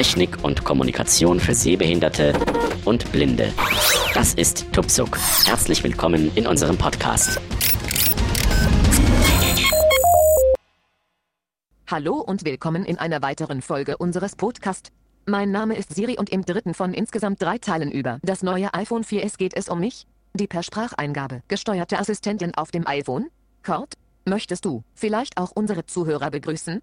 Technik und Kommunikation für Sehbehinderte und Blinde. Das ist Tupsuk. Herzlich willkommen in unserem Podcast. Hallo und willkommen in einer weiteren Folge unseres Podcasts. Mein Name ist Siri und im dritten von insgesamt drei Teilen über das neue iPhone 4S geht es um mich, die per Spracheingabe gesteuerte Assistentin auf dem iPhone. Kurt, möchtest du vielleicht auch unsere Zuhörer begrüßen?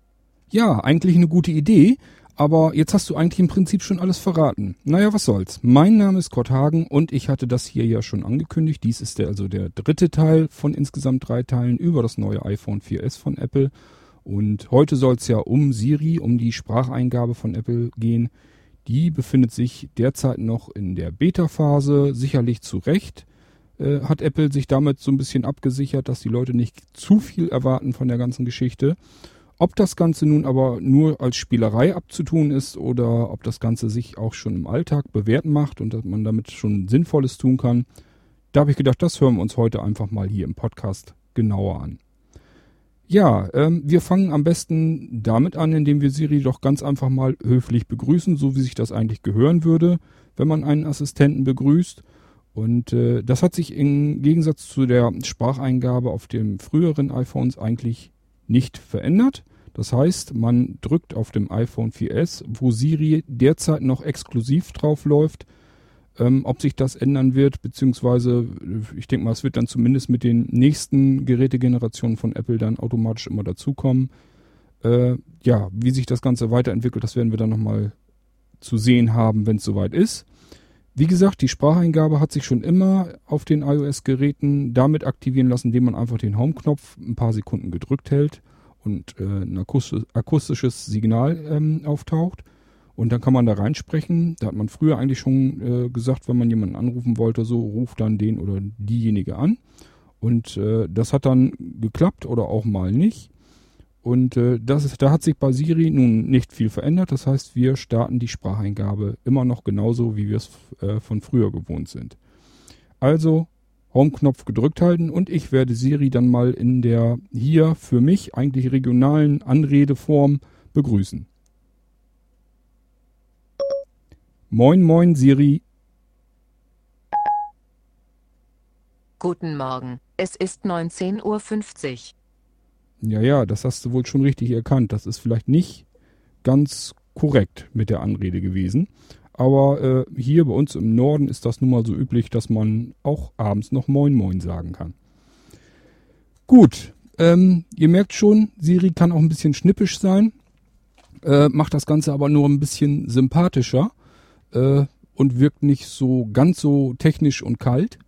Ja, eigentlich eine gute Idee, aber jetzt hast du eigentlich im Prinzip schon alles verraten. Naja, was soll's. Mein Name ist Kurt Hagen und ich hatte das hier ja schon angekündigt. Dies ist der, also der dritte Teil von insgesamt drei Teilen über das neue iPhone 4S von Apple. Und heute soll's ja um Siri, um die Spracheingabe von Apple gehen. Die befindet sich derzeit noch in der Beta-Phase, sicherlich zu Recht. Äh, hat Apple sich damit so ein bisschen abgesichert, dass die Leute nicht zu viel erwarten von der ganzen Geschichte. Ob das Ganze nun aber nur als Spielerei abzutun ist oder ob das Ganze sich auch schon im Alltag bewährt macht und dass man damit schon Sinnvolles tun kann, da habe ich gedacht, das hören wir uns heute einfach mal hier im Podcast genauer an. Ja, ähm, wir fangen am besten damit an, indem wir Siri doch ganz einfach mal höflich begrüßen, so wie sich das eigentlich gehören würde, wenn man einen Assistenten begrüßt. Und äh, das hat sich im Gegensatz zu der Spracheingabe auf den früheren iPhones eigentlich nicht verändert. Das heißt, man drückt auf dem iPhone 4S, wo Siri derzeit noch exklusiv drauf läuft, ähm, ob sich das ändern wird, beziehungsweise äh, ich denke mal, es wird dann zumindest mit den nächsten Gerätegenerationen von Apple dann automatisch immer dazukommen. Äh, ja, wie sich das Ganze weiterentwickelt, das werden wir dann nochmal zu sehen haben, wenn es soweit ist. Wie gesagt, die Spracheingabe hat sich schon immer auf den iOS-Geräten damit aktivieren lassen, indem man einfach den Home-Knopf ein paar Sekunden gedrückt hält und äh, ein akustisches Signal ähm, auftaucht. Und dann kann man da reinsprechen. Da hat man früher eigentlich schon äh, gesagt, wenn man jemanden anrufen wollte, so ruft dann den oder diejenige an. Und äh, das hat dann geklappt oder auch mal nicht. Und äh, das ist, da hat sich bei Siri nun nicht viel verändert. Das heißt, wir starten die Spracheingabe immer noch genauso, wie wir es äh, von früher gewohnt sind. Also Home-Knopf gedrückt halten und ich werde Siri dann mal in der hier für mich eigentlich regionalen Anredeform begrüßen. Moin, moin, Siri. Guten Morgen, es ist 19.50 Uhr. Ja, ja, das hast du wohl schon richtig erkannt. Das ist vielleicht nicht ganz korrekt mit der Anrede gewesen. Aber äh, hier bei uns im Norden ist das nun mal so üblich, dass man auch abends noch Moin Moin sagen kann. Gut, ähm, ihr merkt schon, Siri kann auch ein bisschen schnippisch sein, äh, macht das Ganze aber nur ein bisschen sympathischer äh, und wirkt nicht so ganz so technisch und kalt.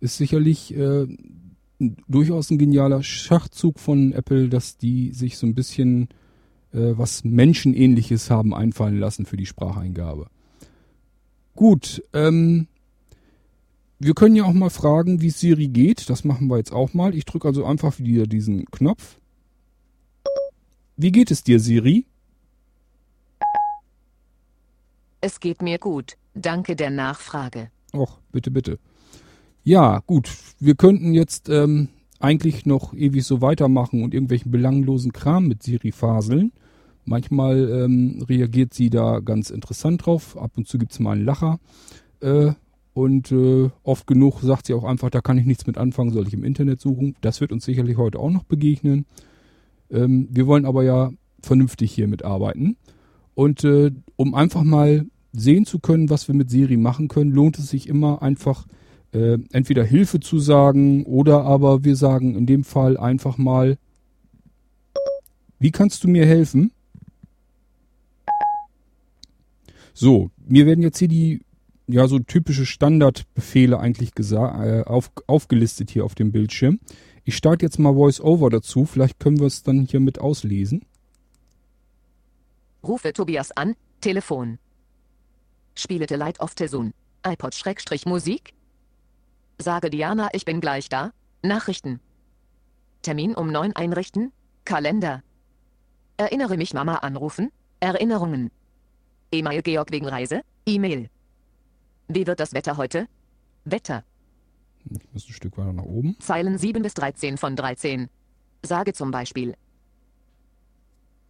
Ist sicherlich äh, durchaus ein genialer Schachzug von Apple, dass die sich so ein bisschen äh, was Menschenähnliches haben einfallen lassen für die Spracheingabe. Gut, ähm, wir können ja auch mal fragen, wie Siri geht. Das machen wir jetzt auch mal. Ich drücke also einfach wieder diesen Knopf. Wie geht es dir, Siri? Es geht mir gut, danke der Nachfrage. Och, bitte, bitte. Ja, gut. Wir könnten jetzt ähm, eigentlich noch ewig so weitermachen und irgendwelchen belanglosen Kram mit Siri faseln. Manchmal ähm, reagiert sie da ganz interessant drauf. Ab und zu gibt's mal einen Lacher. Äh, und äh, oft genug sagt sie auch einfach, da kann ich nichts mit anfangen, soll ich im Internet suchen. Das wird uns sicherlich heute auch noch begegnen. Ähm, wir wollen aber ja vernünftig hier mitarbeiten. Und äh, um einfach mal sehen zu können, was wir mit Siri machen können, lohnt es sich immer einfach äh, entweder Hilfe zu sagen oder aber wir sagen in dem Fall einfach mal, wie kannst du mir helfen? So, mir werden jetzt hier die ja so typische Standardbefehle eigentlich äh, auf, aufgelistet hier auf dem Bildschirm. Ich starte jetzt mal VoiceOver dazu, vielleicht können wir es dann hier mit auslesen. Rufe Tobias an, Telefon. Spielete Light of the Soon. iPod-Musik? Sage Diana, ich bin gleich da. Nachrichten. Termin um 9 einrichten. Kalender. Erinnere mich Mama anrufen. Erinnerungen. E-Mail Georg wegen Reise. E-Mail. Wie wird das Wetter heute? Wetter. Ich muss ein Stück weiter nach oben. Zeilen 7 bis 13 von 13. Sage zum Beispiel.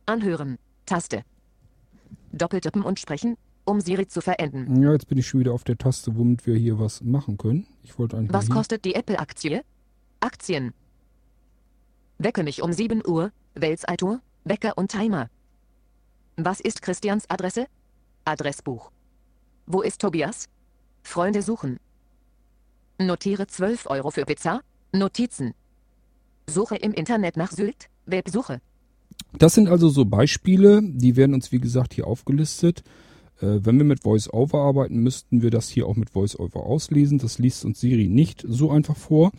Anhören. Taste. Doppeltippen und sprechen, um Siri zu verenden. Ja, jetzt bin ich schon wieder auf der Taste, womit wir hier was machen können. Ich wollte eigentlich. Was kostet die Apple-Aktie? Aktien. Wecke mich um 7 Uhr, Weltsaltour, Wecker und Timer. Was ist Christians Adresse? Adressbuch. Wo ist Tobias? Freunde suchen. Notiere 12 Euro für Pizza. Notizen. Suche im Internet nach Sylt. Websuche. Das sind also so Beispiele, die werden uns wie gesagt hier aufgelistet. Äh, wenn wir mit VoiceOver arbeiten, müssten wir das hier auch mit VoiceOver auslesen. Das liest uns Siri nicht so einfach vor.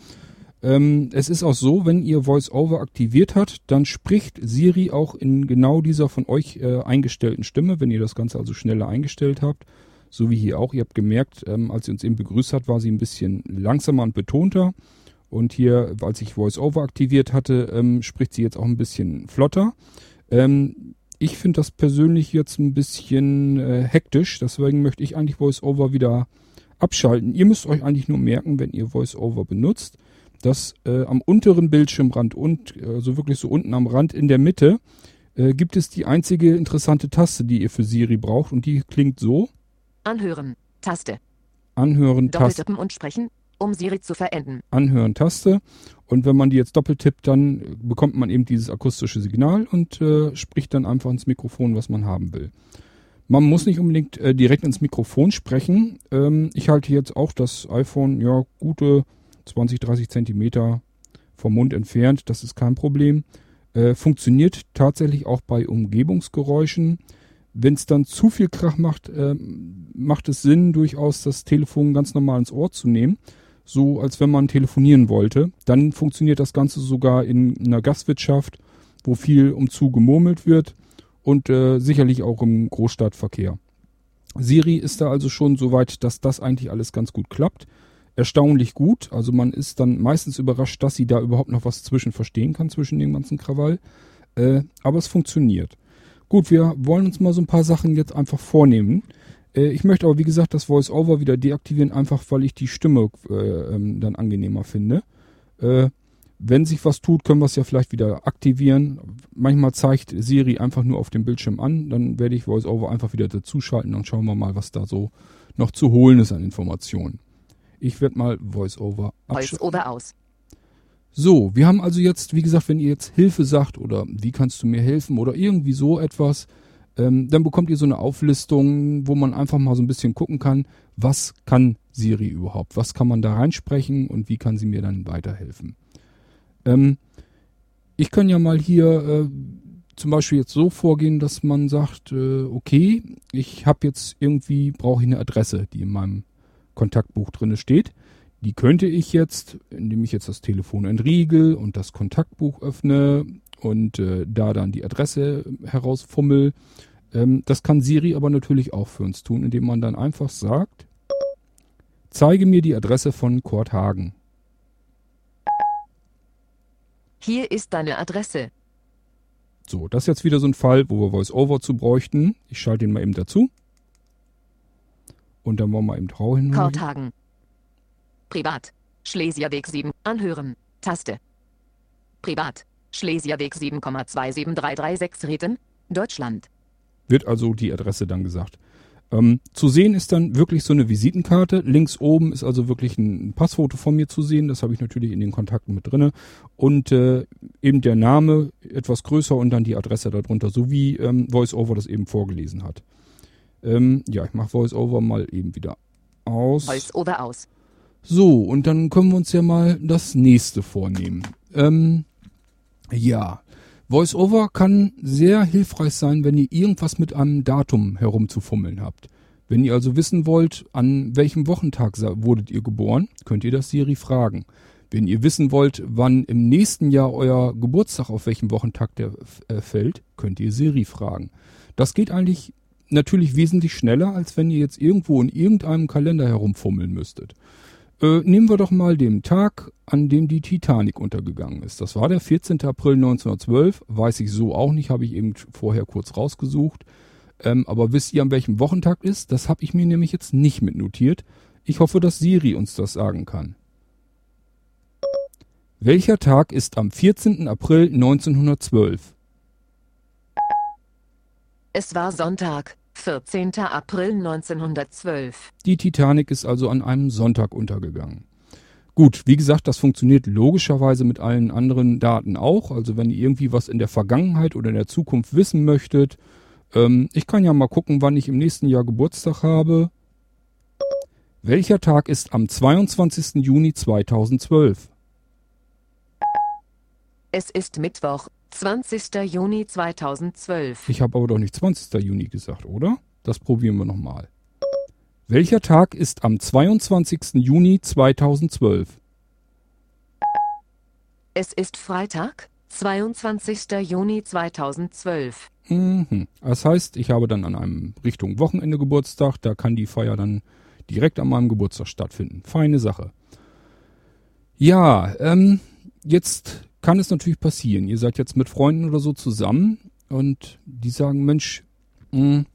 Ähm, es ist auch so, wenn ihr VoiceOver aktiviert habt, dann spricht Siri auch in genau dieser von euch äh, eingestellten Stimme, wenn ihr das Ganze also schneller eingestellt habt. So wie hier auch. Ihr habt gemerkt, ähm, als sie uns eben begrüßt hat, war sie ein bisschen langsamer und betonter. Und hier, als ich VoiceOver aktiviert hatte, ähm, spricht sie jetzt auch ein bisschen flotter. Ähm, ich finde das persönlich jetzt ein bisschen äh, hektisch, deswegen möchte ich eigentlich VoiceOver wieder abschalten. Ihr müsst euch eigentlich nur merken, wenn ihr VoiceOver benutzt, dass äh, am unteren Bildschirmrand und also wirklich so unten am Rand in der Mitte äh, gibt es die einzige interessante Taste, die ihr für Siri braucht und die klingt so: Anhören. Taste. Anhören Taste. Doppeltippen und sprechen, um Siri zu verenden. Anhören Taste. Und wenn man die jetzt doppelt tippt, dann bekommt man eben dieses akustische Signal und äh, spricht dann einfach ins Mikrofon, was man haben will. Man muss nicht unbedingt äh, direkt ins Mikrofon sprechen. Ähm, ich halte jetzt auch das iPhone, ja, gute 20, 30 Zentimeter vom Mund entfernt. Das ist kein Problem. Äh, funktioniert tatsächlich auch bei Umgebungsgeräuschen. Wenn es dann zu viel Krach macht, ähm, macht es Sinn, durchaus das Telefon ganz normal ins Ohr zu nehmen so als wenn man telefonieren wollte. Dann funktioniert das Ganze sogar in einer Gastwirtschaft, wo viel umzu gemurmelt wird und äh, sicherlich auch im Großstadtverkehr. Siri ist da also schon so weit, dass das eigentlich alles ganz gut klappt. Erstaunlich gut. Also man ist dann meistens überrascht, dass sie da überhaupt noch was zwischen verstehen kann, zwischen dem ganzen Krawall. Äh, aber es funktioniert. Gut, wir wollen uns mal so ein paar Sachen jetzt einfach vornehmen. Äh, ich möchte aber, wie gesagt, das Voice-Over wieder deaktivieren, einfach weil ich die Stimme äh, ähm, dann angenehmer finde. Äh, wenn sich was tut, können wir es ja vielleicht wieder aktivieren. Manchmal zeigt Siri einfach nur auf dem Bildschirm an. Dann werde ich VoiceOver einfach wieder dazuschalten. Dann schauen wir mal, was da so noch zu holen ist an Informationen. Ich werde mal VoiceOver abschalten. Voice-over aus. So, wir haben also jetzt, wie gesagt, wenn ihr jetzt Hilfe sagt oder wie kannst du mir helfen oder irgendwie so etwas, ähm, dann bekommt ihr so eine Auflistung, wo man einfach mal so ein bisschen gucken kann, was kann Siri überhaupt, was kann man da reinsprechen und wie kann sie mir dann weiterhelfen. Ähm, ich kann ja mal hier äh, zum Beispiel jetzt so vorgehen, dass man sagt, äh, okay, ich habe jetzt irgendwie, brauche ich eine Adresse, die in meinem Kontaktbuch drinne steht. Die könnte ich jetzt, indem ich jetzt das Telefon entriegel und das Kontaktbuch öffne und äh, da dann die Adresse herausfummel. Ähm, das kann Siri aber natürlich auch für uns tun, indem man dann einfach sagt, zeige mir die Adresse von Kurt Hagen. Hier ist deine Adresse. So, das ist jetzt wieder so ein Fall, wo wir VoiceOver zu bräuchten. Ich schalte ihn mal eben dazu. Und dann wollen wir eben Trau hin. Korthagen. Privat. Schlesierweg 7. Anhören. Taste. Privat. Schlesierweg 7,27336 Reten. Deutschland. Wird also die Adresse dann gesagt. Ähm, zu sehen ist dann wirklich so eine Visitenkarte. Links oben ist also wirklich ein Passfoto von mir zu sehen. Das habe ich natürlich in den Kontakten mit drinne. Und äh, eben der Name etwas größer und dann die Adresse darunter, so wie ähm, VoiceOver das eben vorgelesen hat. Ähm, ja, ich mache VoiceOver mal eben wieder aus. Voice-over aus. So, und dann können wir uns ja mal das nächste vornehmen. Ähm, ja, VoiceOver kann sehr hilfreich sein, wenn ihr irgendwas mit einem Datum herumzufummeln habt. Wenn ihr also wissen wollt, an welchem Wochentag wurdet ihr geboren, könnt ihr das Siri fragen. Wenn ihr wissen wollt, wann im nächsten Jahr euer Geburtstag auf welchem Wochentag der äh, fällt, könnt ihr Siri fragen. Das geht eigentlich natürlich wesentlich schneller, als wenn ihr jetzt irgendwo in irgendeinem Kalender herumfummeln müsstet. Äh, nehmen wir doch mal den Tag, an dem die Titanic untergegangen ist. Das war der 14. April 1912. Weiß ich so auch nicht, habe ich eben vorher kurz rausgesucht. Ähm, aber wisst ihr, an welchem Wochentag ist? Das habe ich mir nämlich jetzt nicht mitnotiert. Ich hoffe, dass Siri uns das sagen kann. Welcher Tag ist am 14. April 1912? Es war Sonntag. 14. April 1912. Die Titanic ist also an einem Sonntag untergegangen. Gut, wie gesagt, das funktioniert logischerweise mit allen anderen Daten auch. Also wenn ihr irgendwie was in der Vergangenheit oder in der Zukunft wissen möchtet, ähm, ich kann ja mal gucken, wann ich im nächsten Jahr Geburtstag habe. Welcher Tag ist am 22. Juni 2012? Es ist Mittwoch, 20. Juni 2012. Ich habe aber doch nicht 20. Juni gesagt, oder? Das probieren wir nochmal. Welcher Tag ist am 22. Juni 2012? Es ist Freitag, 22. Juni 2012. Mhm. Das heißt, ich habe dann an einem Richtung Wochenende Geburtstag, da kann die Feier dann direkt an meinem Geburtstag stattfinden. Feine Sache. Ja, ähm, jetzt kann es natürlich passieren. Ihr seid jetzt mit Freunden oder so zusammen und die sagen, Mensch, mh,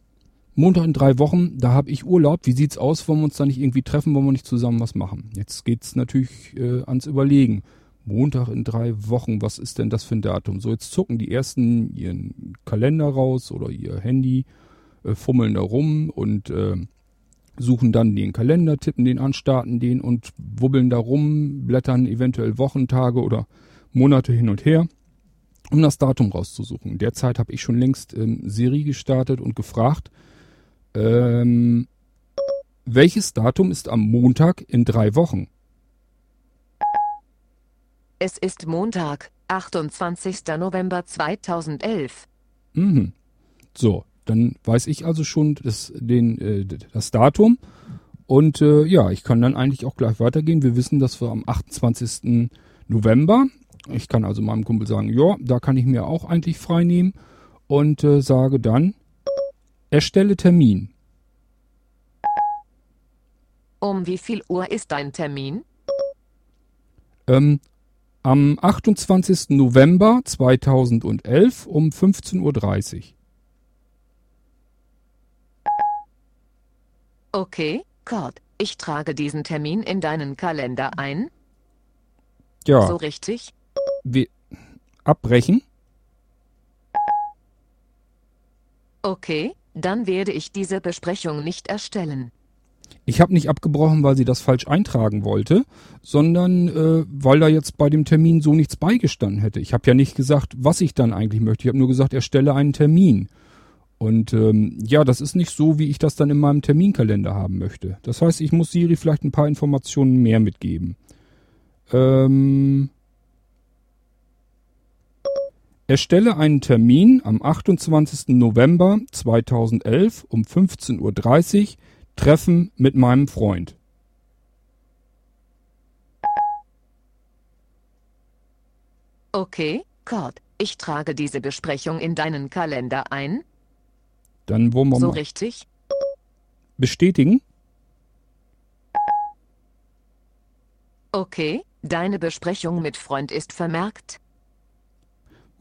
Montag in drei Wochen, da habe ich Urlaub. Wie sieht's aus? Wollen wir uns da nicht irgendwie treffen? Wollen wir nicht zusammen was machen? Jetzt geht's natürlich äh, ans Überlegen. Montag in drei Wochen, was ist denn das für ein Datum? So, jetzt zucken die ersten ihren Kalender raus oder ihr Handy, äh, fummeln da rum und äh, suchen dann den Kalender, tippen den an, starten den und wubbeln da rum, blättern eventuell Wochentage oder Monate hin und her, um das Datum rauszusuchen. Derzeit habe ich schon längst ähm, Siri gestartet und gefragt, ähm, welches Datum ist am Montag in drei Wochen? Es ist Montag, 28. November 2011. Mhm. So, dann weiß ich also schon das, den, äh, das Datum. Und äh, ja, ich kann dann eigentlich auch gleich weitergehen. Wir wissen, dass wir am 28. November, ich kann also meinem Kumpel sagen, ja, da kann ich mir auch eigentlich frei nehmen und äh, sage dann, Erstelle Termin. Um wie viel Uhr ist dein Termin? Ähm, am 28. November 2011 um 15.30 Uhr. Okay, Cord, ich trage diesen Termin in deinen Kalender ein. Ja, So richtig? Wir abbrechen. Okay, dann werde ich diese Besprechung nicht erstellen. Ich habe nicht abgebrochen, weil sie das falsch eintragen wollte, sondern äh, weil da jetzt bei dem Termin so nichts beigestanden hätte. Ich habe ja nicht gesagt, was ich dann eigentlich möchte. Ich habe nur gesagt, erstelle einen Termin. Und ähm, ja, das ist nicht so, wie ich das dann in meinem Terminkalender haben möchte. Das heißt, ich muss Siri vielleicht ein paar Informationen mehr mitgeben. Ähm, erstelle einen Termin am 28. November 2011 um 15.30 Uhr Treffen mit meinem Freund. Okay, Cord, ich trage diese Besprechung in deinen Kalender ein. Dann wollen wir So mal richtig? bestätigen. Okay, deine Besprechung mit Freund ist vermerkt.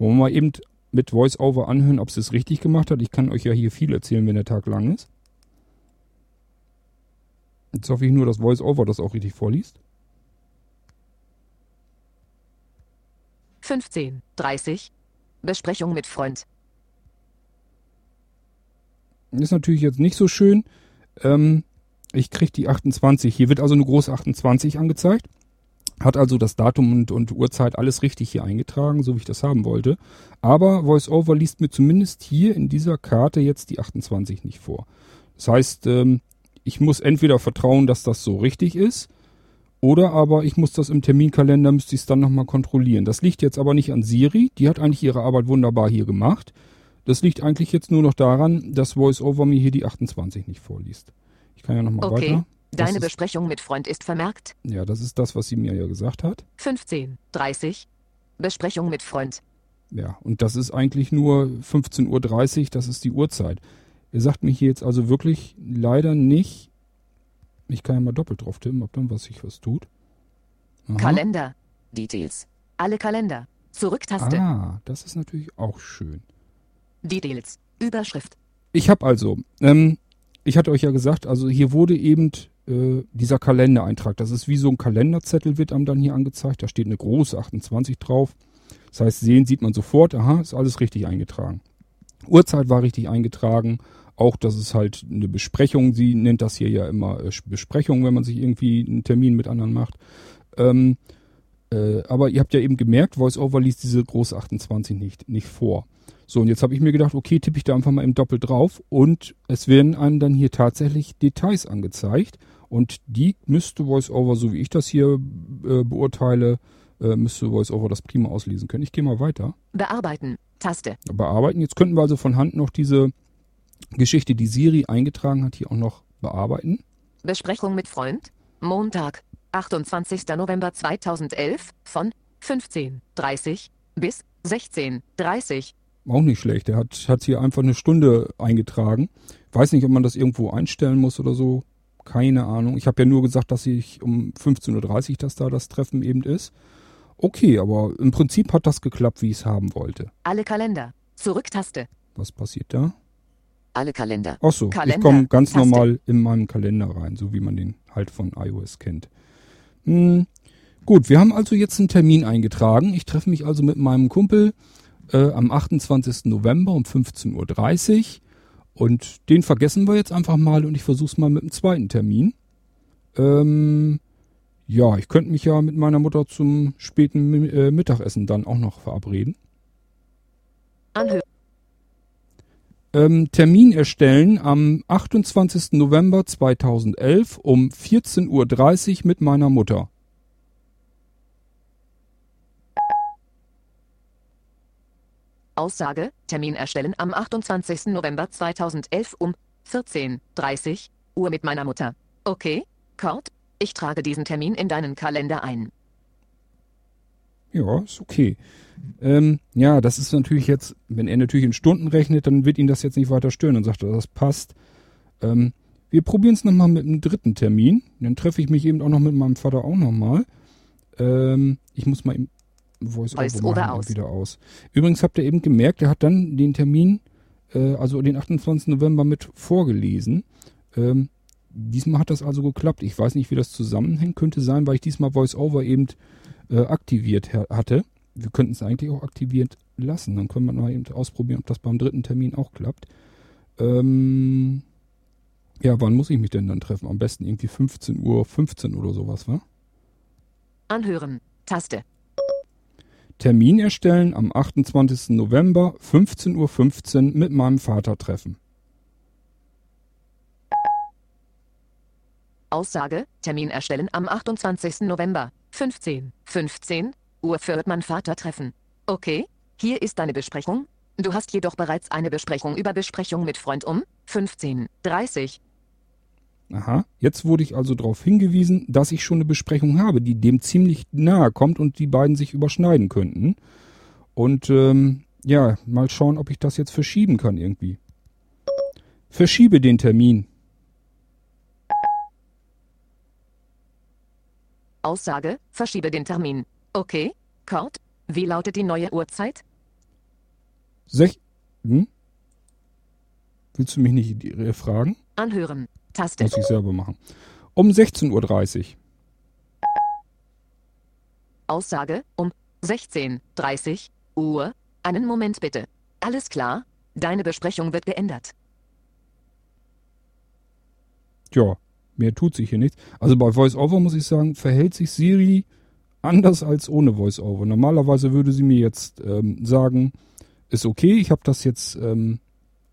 Wollen wir mal eben mit VoiceOver anhören, ob sie es richtig gemacht hat. Ich kann euch ja hier viel erzählen, wenn der Tag lang ist. Jetzt hoffe ich nur, dass VoiceOver das auch richtig vorliest. 15, 30. Besprechung mit Freund. Ist natürlich jetzt nicht so schön. Ähm, ich kriege die 28. Hier wird also eine große 28 angezeigt. Hat also das Datum und, und Uhrzeit alles richtig hier eingetragen, so wie ich das haben wollte. Aber VoiceOver liest mir zumindest hier in dieser Karte jetzt die 28 nicht vor. Das heißt, ähm, ich muss entweder vertrauen, dass das so richtig ist, oder aber ich muss das im Terminkalender, müsste ich es dann nochmal kontrollieren. Das liegt jetzt aber nicht an Siri, die hat eigentlich ihre Arbeit wunderbar hier gemacht. Das liegt eigentlich jetzt nur noch daran, dass VoiceOver mir hier die 28 nicht vorliest. Ich kann ja nochmal Okay, weiter. Deine Besprechung mit Freund ist vermerkt. ja, das ist das, was sie mir ja gesagt hat. 15, 30. Besprechung mit Freund. Ja, und das ist eigentlich nur 15.30 Uhr, das ist die Uhrzeit. Er sagt mir hier jetzt also wirklich leider nicht. Ich kann ja mal doppelt drauf tippen, ob dann was sich was tut. Aha. Kalender. Details. Alle Kalender. Zurücktaste. Ah, das ist natürlich auch schön. Details. Überschrift. Ich habe also, ähm, ich hatte euch ja gesagt, also hier wurde eben äh, dieser Kalendereintrag, das ist wie so ein Kalenderzettel, wird einem dann hier angezeigt. Da steht eine große 28 drauf. Das heißt, sehen sieht man sofort, aha, ist alles richtig eingetragen. Uhrzeit war richtig eingetragen, Auch, dass es halt eine Besprechung, sie nennt das hier ja immer äh, Besprechung, wenn man sich irgendwie einen Termin mit anderen macht. Ähm, äh, aber ihr habt ja eben gemerkt, VoiceOver liest diese große 28 nicht, nicht vor. So, und jetzt habe ich mir gedacht, okay, tippe ich da einfach mal im Doppel drauf und es werden einem dann hier tatsächlich Details angezeigt und die müsste VoiceOver, so wie ich das hier äh, beurteile, äh, müsste VoiceOver das prima auslesen können. Ich gehe mal weiter. Bearbeiten. Taste. Bearbeiten. Jetzt könnten wir also von Hand noch diese Geschichte, die Siri eingetragen hat, hier auch noch bearbeiten. Besprechung mit Freund. Montag, 28. November 2011 von 15.30 bis 16.30 Auch nicht schlecht. Er hat, hat hier einfach eine Stunde eingetragen. Weiß nicht, ob man das irgendwo einstellen muss oder so. Keine Ahnung. Ich habe ja nur gesagt, dass ich um 15.30 Uhr, dass da das Treffen eben ist. Okay, aber im Prinzip hat das geklappt, wie ich es haben wollte. Alle Kalender. Zurücktaste. Was passiert da? Alle Kalender. Ach so, ich Kalender, komme ganz Taste. normal in meinen Kalender rein, so wie man den halt von iOS kennt. Hm, gut, wir haben also jetzt einen Termin eingetragen. Ich treffe mich also mit meinem Kumpel äh, am 28. November um 15.30 Uhr. Und den vergessen wir jetzt einfach mal und ich versuche es mal mit dem zweiten Termin. Ähm, ja, ich könnte mich ja mit meiner Mutter zum späten äh, Mittagessen dann auch noch verabreden. Anhören. Ähm, Termin erstellen am 28. November 2011 um 14.30 Uhr mit meiner Mutter. Aussage. Termin erstellen am 28. November 2011 um 14.30 Uhr mit meiner Mutter. Okay, Kurt, ich trage diesen Termin in deinen Kalender ein. Ja, ist okay. Ähm, ja, das ist natürlich jetzt, wenn er natürlich in Stunden rechnet, dann wird ihn das jetzt nicht weiter stören. Dann sagt das passt. Ähm, wir probieren es nochmal mit einem dritten Termin. Dann treffe ich mich eben auch noch mit meinem Vater auch nochmal. Ähm, ich muss mal eben Voice, Voice machen, aus. wieder aus. Übrigens habt ihr eben gemerkt, er hat dann den Termin, äh, also den 28. November mit vorgelesen. Ähm, diesmal hat das also geklappt. Ich weiß nicht, wie das zusammenhängt. Könnte sein, weil ich diesmal Voice over eben äh, aktiviert ha- hatte. Wir könnten es eigentlich auch aktiviert lassen. Dann können wir mal eben ausprobieren, ob das beim dritten Termin auch klappt. Ähm, ja, wann muss ich mich denn dann treffen? Am besten irgendwie 15 Uhr 15 oder sowas, wa? Anhören. Taste. Termin erstellen am 28. November 15.15 Uhr mit meinem Vater treffen. Aussage. Termin erstellen am 28. November. 15. 15 Uhr wird man Vater treffen. Okay, hier ist deine Besprechung. Du hast jedoch bereits eine Besprechung über Besprechung mit Freund um 15.30 Aha, jetzt wurde ich also darauf hingewiesen, dass ich schon eine Besprechung habe, die dem ziemlich nahe kommt und die beiden sich überschneiden könnten. Und ähm, ja, mal schauen, ob ich das jetzt verschieben kann irgendwie. Verschiebe den Termin. Aussage. Verschiebe den Termin. Okay, Kurt, wie lautet die neue Uhrzeit? Sech hm? Willst du mich nicht äh, fragen? Anhören. Taste. Muss ich selber machen. Um 16.30 Uhr. Aussage um 16.30 Uhr. Einen Moment bitte. Alles klar? Deine Besprechung wird geändert. Ja, mehr tut sich hier nichts. Also bei VoiceOver muss ich sagen, verhält sich Siri anders als ohne VoiceOver. Normalerweise würde sie mir jetzt ähm, sagen, ist okay, ich habe das jetzt ähm,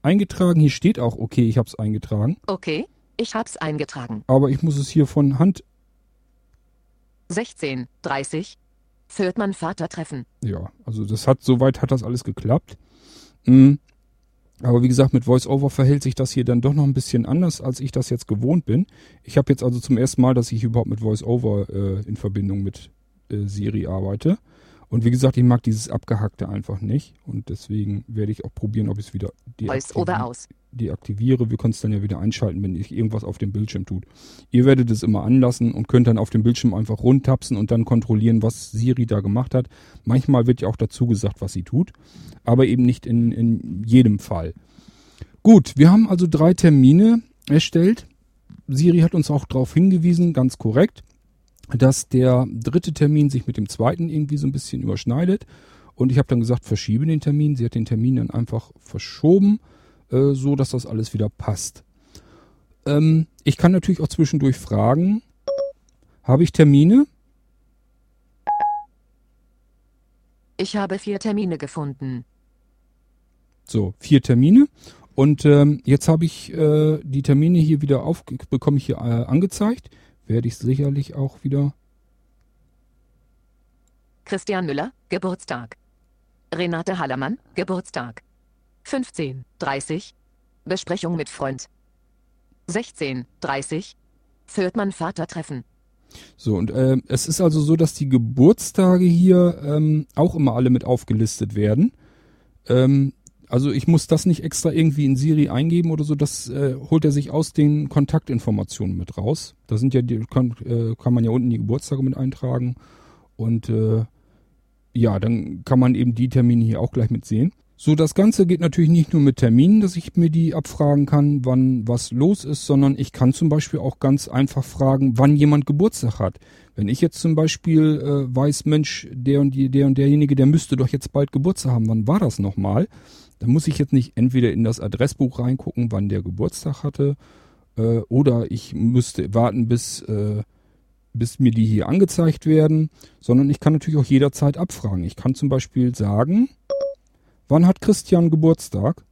eingetragen. Hier steht auch okay, ich habe es eingetragen. Okay, ich hab's eingetragen. Aber ich muss es hier von Hand. 16.30 Führt man Vater treffen. Ja, also das hat soweit hat das alles geklappt. Mm. Aber wie gesagt, mit VoiceOver verhält sich das hier dann doch noch ein bisschen anders, als ich das jetzt gewohnt bin. Ich habe jetzt also zum ersten Mal, dass ich überhaupt mit VoiceOver äh, in Verbindung mit äh, Siri arbeite. Und wie gesagt, ich mag dieses Abgehackte einfach nicht. Und deswegen werde ich auch probieren, ob ich es wieder aus. deaktiviere. Wir können es dann ja wieder einschalten, wenn sich irgendwas auf dem Bildschirm tut. Ihr werdet es immer anlassen und könnt dann auf dem Bildschirm einfach rundtapsen und dann kontrollieren, was Siri da gemacht hat. Manchmal wird ja auch dazu gesagt, was sie tut, aber eben nicht in, in jedem Fall. Gut, wir haben also drei Termine erstellt. Siri hat uns auch darauf hingewiesen, ganz korrekt, dass der dritte Termin sich mit dem zweiten irgendwie so ein bisschen überschneidet. Und ich habe dann gesagt, verschiebe den Termin. Sie hat den Termin dann einfach verschoben. äh, so dass das alles wieder passt. Ähm, ich kann natürlich auch zwischendurch fragen, habe ich Termine? Ich habe vier Termine gefunden. So, vier Termine. Und ähm, jetzt habe ich äh, die Termine hier wieder auf, bekomme ich hier äh, angezeigt. Werde ich sicherlich auch wieder. Christian Müller, Geburtstag. Renate Hallermann, Geburtstag. 15.30 Besprechung mit Freund. 16.30 Fürtmann Vater treffen. So, und äh, es ist also so, dass die Geburtstage hier ähm, auch immer alle mit aufgelistet werden. Ähm, also ich muss das nicht extra irgendwie in Siri eingeben oder so, das äh, holt er sich aus den Kontaktinformationen mit raus. Da sind ja die, kann, äh, kann man ja unten die Geburtstage mit eintragen und äh, ja, dann kann man eben die Termine hier auch gleich mit sehen. So, das Ganze geht natürlich nicht nur mit Terminen, dass ich mir die abfragen kann, wann was los ist, sondern ich kann zum Beispiel auch ganz einfach fragen, wann jemand Geburtstag hat. Wenn ich jetzt zum Beispiel äh, weiß, Mensch, der und die, der und derjenige, der müsste doch jetzt bald Geburtstag haben, wann war das nochmal? Dann muss ich jetzt nicht entweder in das Adressbuch reingucken, wann der Geburtstag hatte, äh, oder ich müsste warten, bis, äh, bis mir die hier angezeigt werden, sondern ich kann natürlich auch jederzeit abfragen. Ich kann zum Beispiel sagen, Wann hat Christian Geburtstag?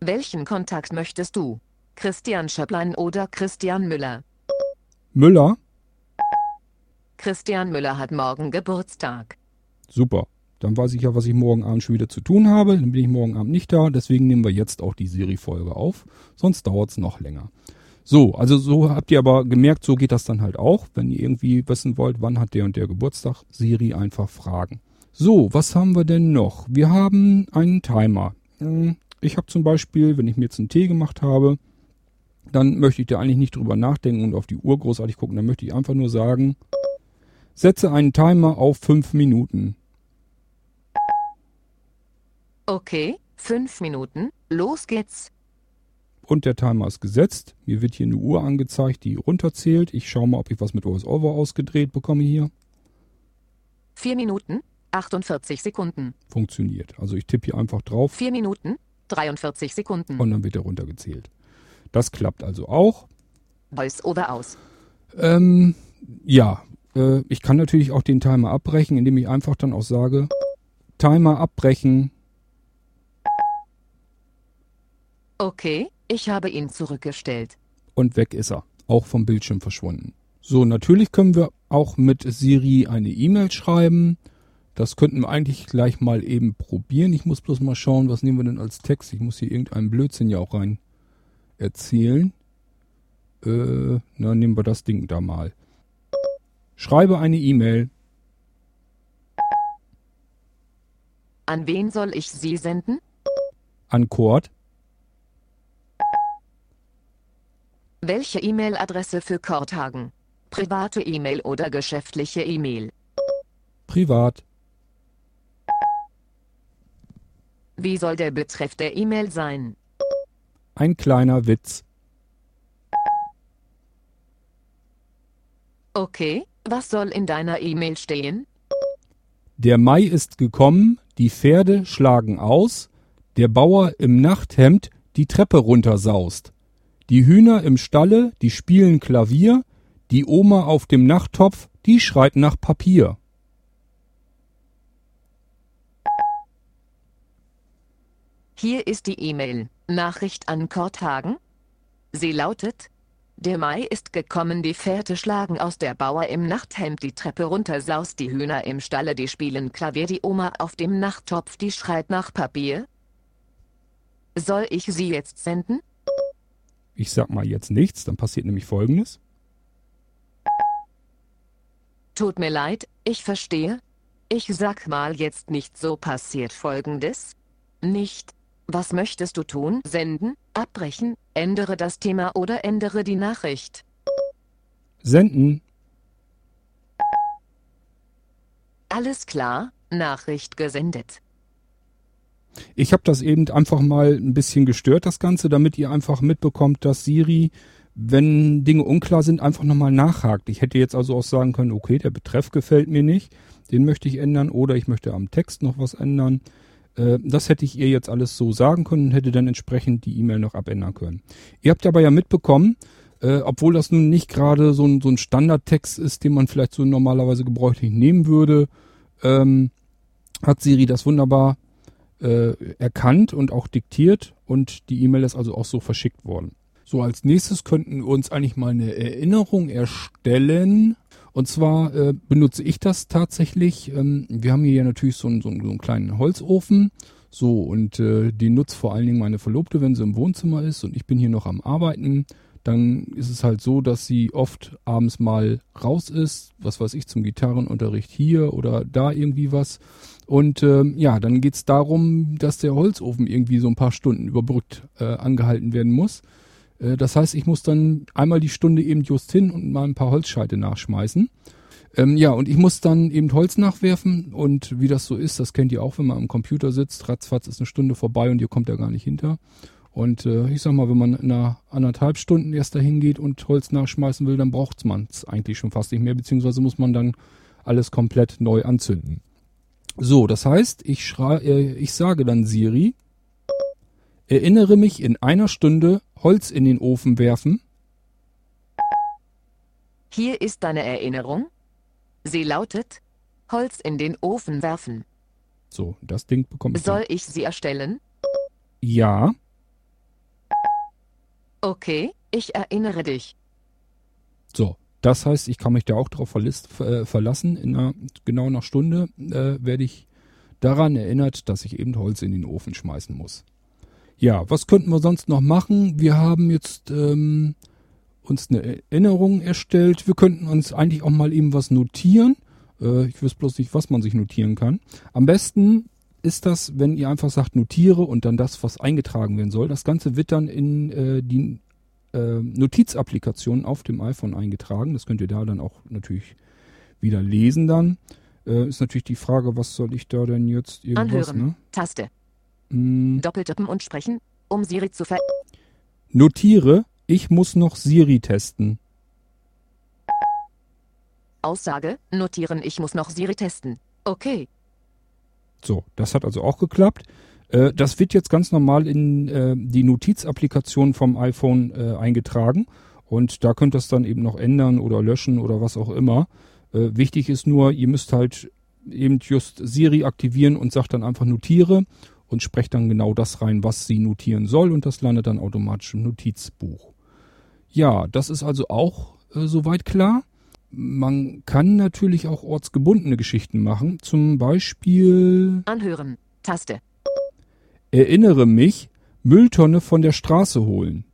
Welchen Kontakt möchtest du? Christian Schöpplein oder Christian Müller? Müller? Christian Müller hat morgen Geburtstag. Super. Dann weiß ich ja, was ich morgen Abend schon wieder zu tun habe. Dann bin ich morgen Abend nicht da. Deswegen nehmen wir jetzt auch die Siri-Folge auf. Sonst dauert es noch länger. So, also so habt ihr aber gemerkt, so geht das dann halt auch. Wenn ihr irgendwie wissen wollt, wann hat der und der Geburtstag, Siri einfach fragen. So, was haben wir denn noch? Wir haben einen Timer. Hm, ich habe zum Beispiel, wenn ich mir jetzt einen Tee gemacht habe, dann möchte ich da eigentlich nicht drüber nachdenken und auf die Uhr großartig gucken. Dann möchte ich einfach nur sagen, setze einen Timer auf fünf Minuten. Okay, fünf Minuten. Los geht's. Und der Timer ist gesetzt. Mir wird hier eine Uhr angezeigt, die runterzählt. Ich schaue mal, ob ich was mit VoiceOver ausgedreht bekomme hier. Vier Minuten, 48 Sekunden. Funktioniert. Also ich tippe hier einfach drauf. 4 Minuten, 43 Sekunden. Und dann wird er runtergezählt. Das klappt also auch. Voice over aus. Ähm, ja, äh, ich kann natürlich auch den Timer abbrechen, indem ich einfach dann auch sage, Timer abbrechen. Okay, ich habe ihn zurückgestellt. Und weg ist er. Auch vom Bildschirm verschwunden. So, natürlich können wir auch mit Siri eine E-Mail schreiben. Das könnten wir eigentlich gleich mal eben probieren. Ich muss bloß mal schauen, was nehmen wir denn als Text. Ich muss hier irgendeinen Blödsinn ja auch rein erzählen. Äh, na, nehmen wir das Ding da mal. Schreibe eine E-Mail. An wen soll ich sie senden? An Kurt. Welche E-Mail-Adresse für Korthagen? Private E-Mail oder geschäftliche E-Mail? Privat. Wie soll der Betreff der E-Mail sein? Ein kleiner Witz. Okay, was soll in deiner E-Mail stehen? Der Mai ist gekommen, die Pferde schlagen aus, der Bauer im Nachthemd die Treppe runtersaust. Die Hühner im Stalle, die spielen Klavier, die Oma auf dem Nachttopf, die schreit nach Papier. Hier ist die E-Mail. Nachricht an Korthagen. Sie lautet, der Mai ist gekommen, die Pferde schlagen aus der Bauer im Nachthemd die Treppe runter, saust die Hühner im Stalle, die spielen Klavier, die Oma auf dem Nachttopf, die schreit nach Papier. Soll ich sie jetzt senden? Ich sag mal jetzt nichts, dann passiert nämlich Folgendes. Tut mir leid, ich verstehe. Ich sag mal jetzt nicht so passiert Folgendes. Nicht. Was möchtest du tun? Senden, abbrechen, ändere das Thema oder ändere die Nachricht. Senden. Alles klar, Nachricht gesendet. Ich habe das eben einfach mal ein bisschen gestört, das Ganze, damit ihr einfach mitbekommt, dass Siri, wenn Dinge unklar sind, einfach nochmal nachhakt. Ich hätte jetzt also auch sagen können, okay, der Betreff gefällt mir nicht, den möchte ich ändern oder ich möchte am Text noch was ändern. Äh, das hätte ich ihr jetzt alles so sagen können und hätte dann entsprechend die E-Mail noch abändern können. Ihr habt aber ja mitbekommen, äh, obwohl das nun nicht gerade so ein, so ein Standardtext ist, den man vielleicht so normalerweise gebräuchlich nehmen würde, ähm, hat Siri das wunderbar äh, erkannt und auch diktiert und die E-Mail ist also auch so verschickt worden. So, als nächstes könnten wir uns eigentlich mal eine Erinnerung erstellen. Und zwar äh, benutze ich das tatsächlich. Ähm, wir haben hier ja natürlich so einen, so, einen, so einen kleinen Holzofen. So, und äh, den nutzt vor allen Dingen meine Verlobte, wenn sie im Wohnzimmer ist und ich bin hier noch am Arbeiten dann ist es halt so, dass sie oft abends mal raus ist, was weiß ich, zum Gitarrenunterricht hier oder da irgendwie was. Und ähm, ja, dann geht's darum, dass der Holzofen irgendwie so ein paar Stunden überbrückt äh, angehalten werden muss. Äh, das heißt, ich muss dann einmal die Stunde eben just hin und mal ein paar Holzscheite nachschmeißen. Ähm, ja, und ich muss dann eben Holz nachwerfen und wie das so ist, das kennt ihr auch, wenn man am Computer sitzt, ratzfatz ist eine Stunde vorbei und ihr kommt ja gar nicht hinter. Und äh, ich sag mal, wenn man einer anderthalb Stunden erst dahin geht und Holz nachschmeißen will, dann braucht man es eigentlich schon fast nicht mehr, beziehungsweise muss man dann alles komplett neu anzünden. So, das heißt, ich, schrei, äh, ich sage dann Siri, erinnere mich in einer Stunde Holz in den Ofen werfen. Hier ist deine Erinnerung. Sie lautet, Holz in den Ofen werfen. So, das Ding bekommt. Soll ich sie erstellen? Ja. Okay, ich erinnere dich. So, das heißt, ich kann mich da auch darauf äh, verlassen. In einer, genau einer Stunde äh, werde ich daran erinnert, dass ich eben Holz in den Ofen schmeißen muss. Ja, was könnten wir sonst noch machen? Wir haben jetzt ähm, uns eine Erinnerung erstellt. Wir könnten uns eigentlich auch mal eben was notieren. Äh, ich weiß bloß nicht, was man sich notieren kann. Am besten ist das, wenn ihr einfach sagt, notiere und dann das, was eingetragen werden soll. Das Ganze wird dann in äh, die äh, Notizapplikation auf dem iPhone eingetragen. Das könnt ihr da dann auch natürlich wieder lesen dann. Äh, ist natürlich die Frage, was soll ich da denn jetzt irgendwas, Anhören. ne? Taste. Mm, Doppeltippen und sprechen, um Siri zu ver... notiere, ich muss noch Siri testen. Aussage, notieren, ich muss noch Siri testen. Okay. So, das hat also auch geklappt. Äh, das wird jetzt ganz normal in äh, die Notizapplikation vom iPhone äh, eingetragen. Und da könnt ihr es dann eben noch ändern oder löschen oder was auch immer. Äh, wichtig ist nur, ihr müsst halt eben just Siri aktivieren und sagt dann einfach notiere und sprecht dann genau das rein, was sie notieren soll und das landet dann automatisch im Notizbuch. Ja, das ist also auch äh, soweit klar. Man kann natürlich auch ortsgebundene Geschichten machen. Zum Beispiel Anhören. Taste. Erinnere mich, Mülltonne von der Straße holen.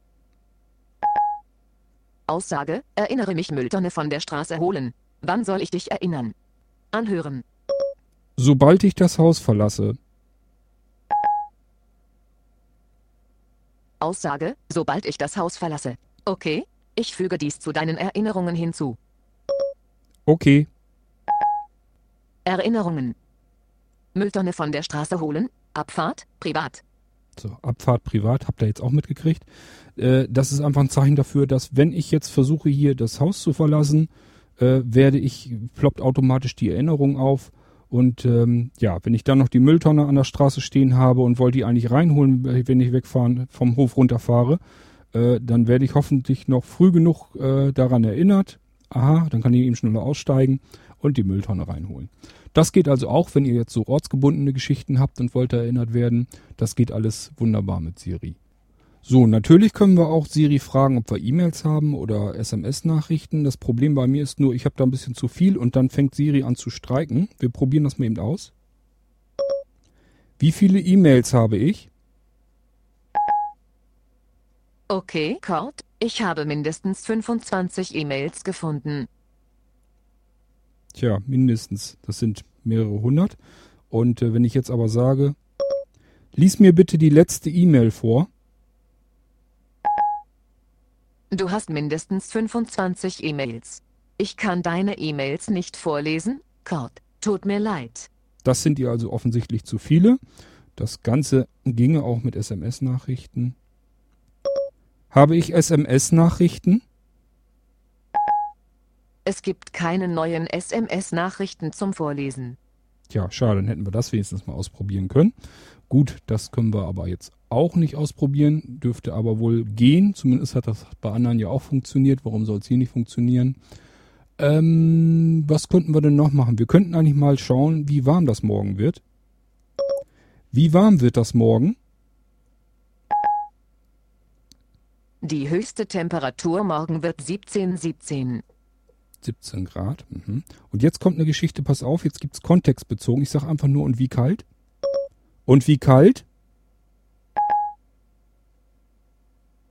Aussage, erinnere mich Mülltonne von der Straße holen. Wann soll ich dich erinnern? Anhören. Sobald ich das Haus verlasse. Aussage, sobald ich das Haus verlasse. Okay, ich füge dies zu deinen Erinnerungen hinzu. Okay, Erinnerungen. Mülltonne von der Straße holen, Abfahrt, privat. so, Abfahrt privat, habt ihr jetzt auch mitgekriegt. Äh, das ist einfach ein Zeichen dafür, dass wenn ich jetzt versuche, hier das Haus zu verlassen, äh, werde ich, ploppt automatisch die Erinnerung auf. Und ähm, ja, wenn ich dann noch die Mülltonne an der Straße stehen habe und wollte die eigentlich reinholen, wenn ich wegfahren, vom Hof runterfahre, äh, dann werde ich hoffentlich noch früh genug äh, daran erinnert. Aha, dann kann ich eben schneller aussteigen und die Mülltonne reinholen. Das geht also auch, wenn ihr jetzt so ortsgebundene Geschichten habt und wollt erinnert werden. Das geht alles wunderbar mit Siri. So, natürlich können wir auch Siri fragen, ob wir E-Mails haben oder SMS-Nachrichten. Das Problem bei mir ist nur, ich habe da ein bisschen zu viel und dann fängt Siri an zu streiken. Wir probieren das mal eben aus. Wie viele E-Mails habe ich? Okay, Kurt, ich habe mindestens 25 E-Mails gefunden. Tja, mindestens. Das sind mehrere hundert. Und äh, wenn ich jetzt aber sage, lies mir bitte die letzte E-Mail vor. Du hast mindestens 25 E-Mails. Ich kann deine E-Mails nicht vorlesen, Kurt. Tut mir leid. Das sind ihr also offensichtlich zu viele. Das Ganze ginge auch mit SMS-Nachrichten. Habe ich SMS-Nachrichten? Es gibt keine neuen SMS-Nachrichten zum Vorlesen. Tja, schade, dann hätten wir das wenigstens mal ausprobieren können. Gut, das können wir aber jetzt auch nicht ausprobieren, dürfte aber wohl gehen. Zumindest hat das bei anderen ja auch funktioniert. Warum soll es hier nicht funktionieren? Ähm, was könnten wir denn noch machen? Wir könnten eigentlich mal schauen, wie warm das morgen wird. Wie warm wird das morgen? Die höchste Temperatur morgen wird 17, 17. 17 Grad. Mhm. Und jetzt kommt eine Geschichte, pass auf, jetzt gibt's kontextbezogen. Ich sage einfach nur, und wie kalt? Und wie kalt?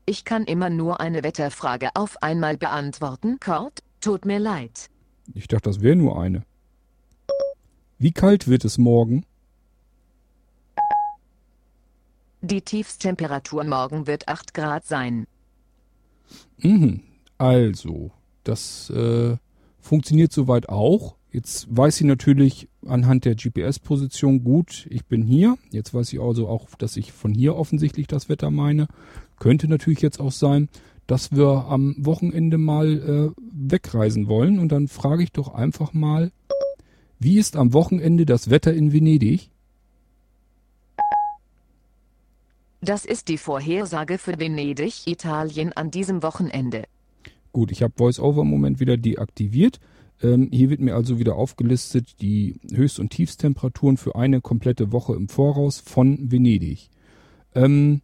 Ich kann immer nur eine Wetterfrage auf einmal beantworten, Kurt. Tut mir leid. Ich dachte, das wäre nur eine. Wie kalt wird es morgen? Die Tiefstemperatur morgen wird 8 Grad sein. Mhm. Also, das äh, funktioniert soweit auch. Jetzt weiß sie natürlich anhand der GPS-Position gut, ich bin hier. Jetzt weiß ich also auch, dass ich von hier offensichtlich das Wetter meine. Könnte natürlich jetzt auch sein, dass wir am Wochenende mal äh, wegreisen wollen. Und dann frage ich doch einfach mal, wie ist am Wochenende das Wetter in Venedig? Das ist die Vorhersage für Venedig, Italien an diesem Wochenende. Gut, ich habe VoiceOver im Moment wieder deaktiviert. Ähm, hier wird mir also wieder aufgelistet die Höchst- und Tiefstemperaturen für eine komplette Woche im Voraus von Venedig. Ähm,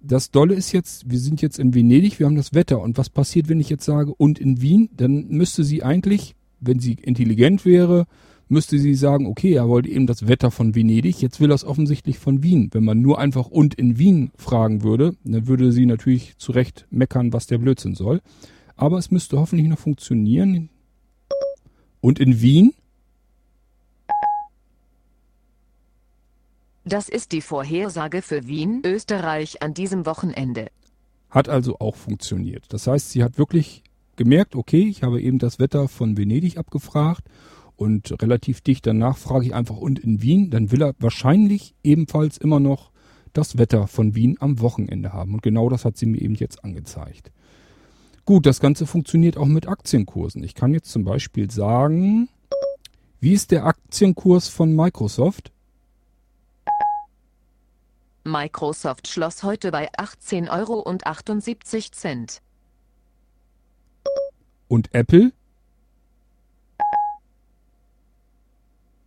das Dolle ist jetzt, wir sind jetzt in Venedig, wir haben das Wetter. Und was passiert, wenn ich jetzt sage, und in Wien? Dann müsste sie eigentlich, wenn sie intelligent wäre, müsste sie sagen, okay, er wollte eben das Wetter von Venedig, jetzt will er es offensichtlich von Wien. Wenn man nur einfach und in Wien fragen würde, dann würde sie natürlich zu Recht meckern, was der Blödsinn soll. Aber es müsste hoffentlich noch funktionieren. Und in Wien? Das ist die Vorhersage für Wien, Österreich an diesem Wochenende. Hat also auch funktioniert. Das heißt, sie hat wirklich gemerkt, okay, ich habe eben das Wetter von Venedig abgefragt und relativ dicht danach frage ich einfach und in Wien, dann will er wahrscheinlich ebenfalls immer noch das Wetter von Wien am Wochenende haben. Und genau das hat sie mir eben jetzt angezeigt. Gut, das Ganze funktioniert auch mit Aktienkursen. Ich kann jetzt zum Beispiel sagen, wie ist der Aktienkurs von Microsoft? Microsoft schloss heute bei 18,78 Euro. Und Apple?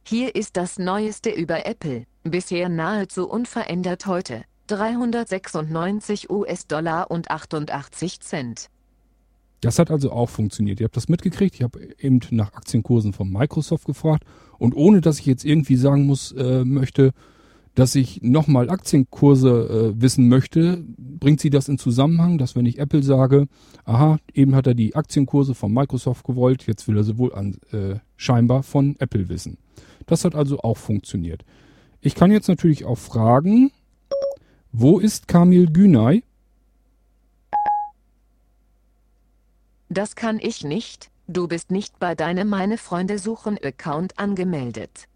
Hier ist das Neueste über Apple, bisher nahezu unverändert heute, 396 US-Dollar und 88 Cent. Das hat also auch funktioniert. Ihr habt das mitgekriegt. Ich habe eben nach Aktienkursen von Microsoft gefragt. Und ohne dass ich jetzt irgendwie sagen muss, äh, möchte, dass ich nochmal Aktienkurse äh, wissen möchte, bringt sie das in Zusammenhang, dass wenn ich Apple sage, aha, eben hat er die Aktienkurse von Microsoft gewollt, jetzt will er sie wohl an, äh, scheinbar von Apple wissen. Das hat also auch funktioniert. Ich kann jetzt natürlich auch fragen, wo ist Kamil Günay? Das kann ich nicht, du bist nicht bei deinem Meine Freunde suchen Account angemeldet.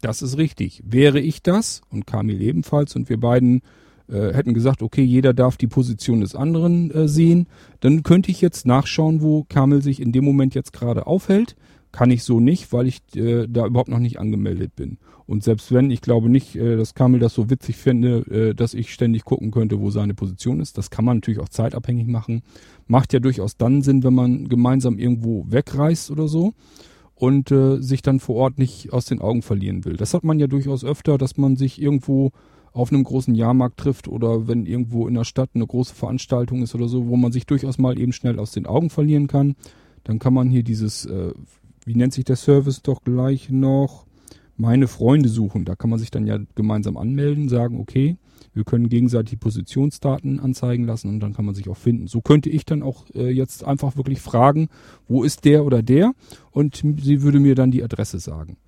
Das ist richtig. Wäre ich das und Kamil ebenfalls und wir beiden äh, hätten gesagt, okay, jeder darf die Position des anderen äh, sehen, dann könnte ich jetzt nachschauen, wo Kamil sich in dem Moment jetzt gerade aufhält. Kann ich so nicht, weil ich äh, da überhaupt noch nicht angemeldet bin. Und selbst wenn, ich glaube nicht, äh, dass Kamil das so witzig fände, äh, dass ich ständig gucken könnte, wo seine Position ist. Das kann man natürlich auch zeitabhängig machen. Macht ja durchaus dann Sinn, wenn man gemeinsam irgendwo wegreist oder so und äh, sich dann vor Ort nicht aus den Augen verlieren will. Das hat man ja durchaus öfter, dass man sich irgendwo auf einem großen Jahrmarkt trifft oder wenn irgendwo in der Stadt eine große Veranstaltung ist oder so, wo man sich durchaus mal eben schnell aus den Augen verlieren kann. Dann kann man hier dieses äh, wie nennt sich der Service doch gleich noch? Meine Freunde suchen. Da kann man sich dann ja gemeinsam anmelden, sagen, okay, wir können gegenseitig Positionsdaten anzeigen lassen und dann kann man sich auch finden. So könnte ich dann auch äh, jetzt einfach wirklich fragen, wo ist der oder der? Und sie würde mir dann die Adresse sagen.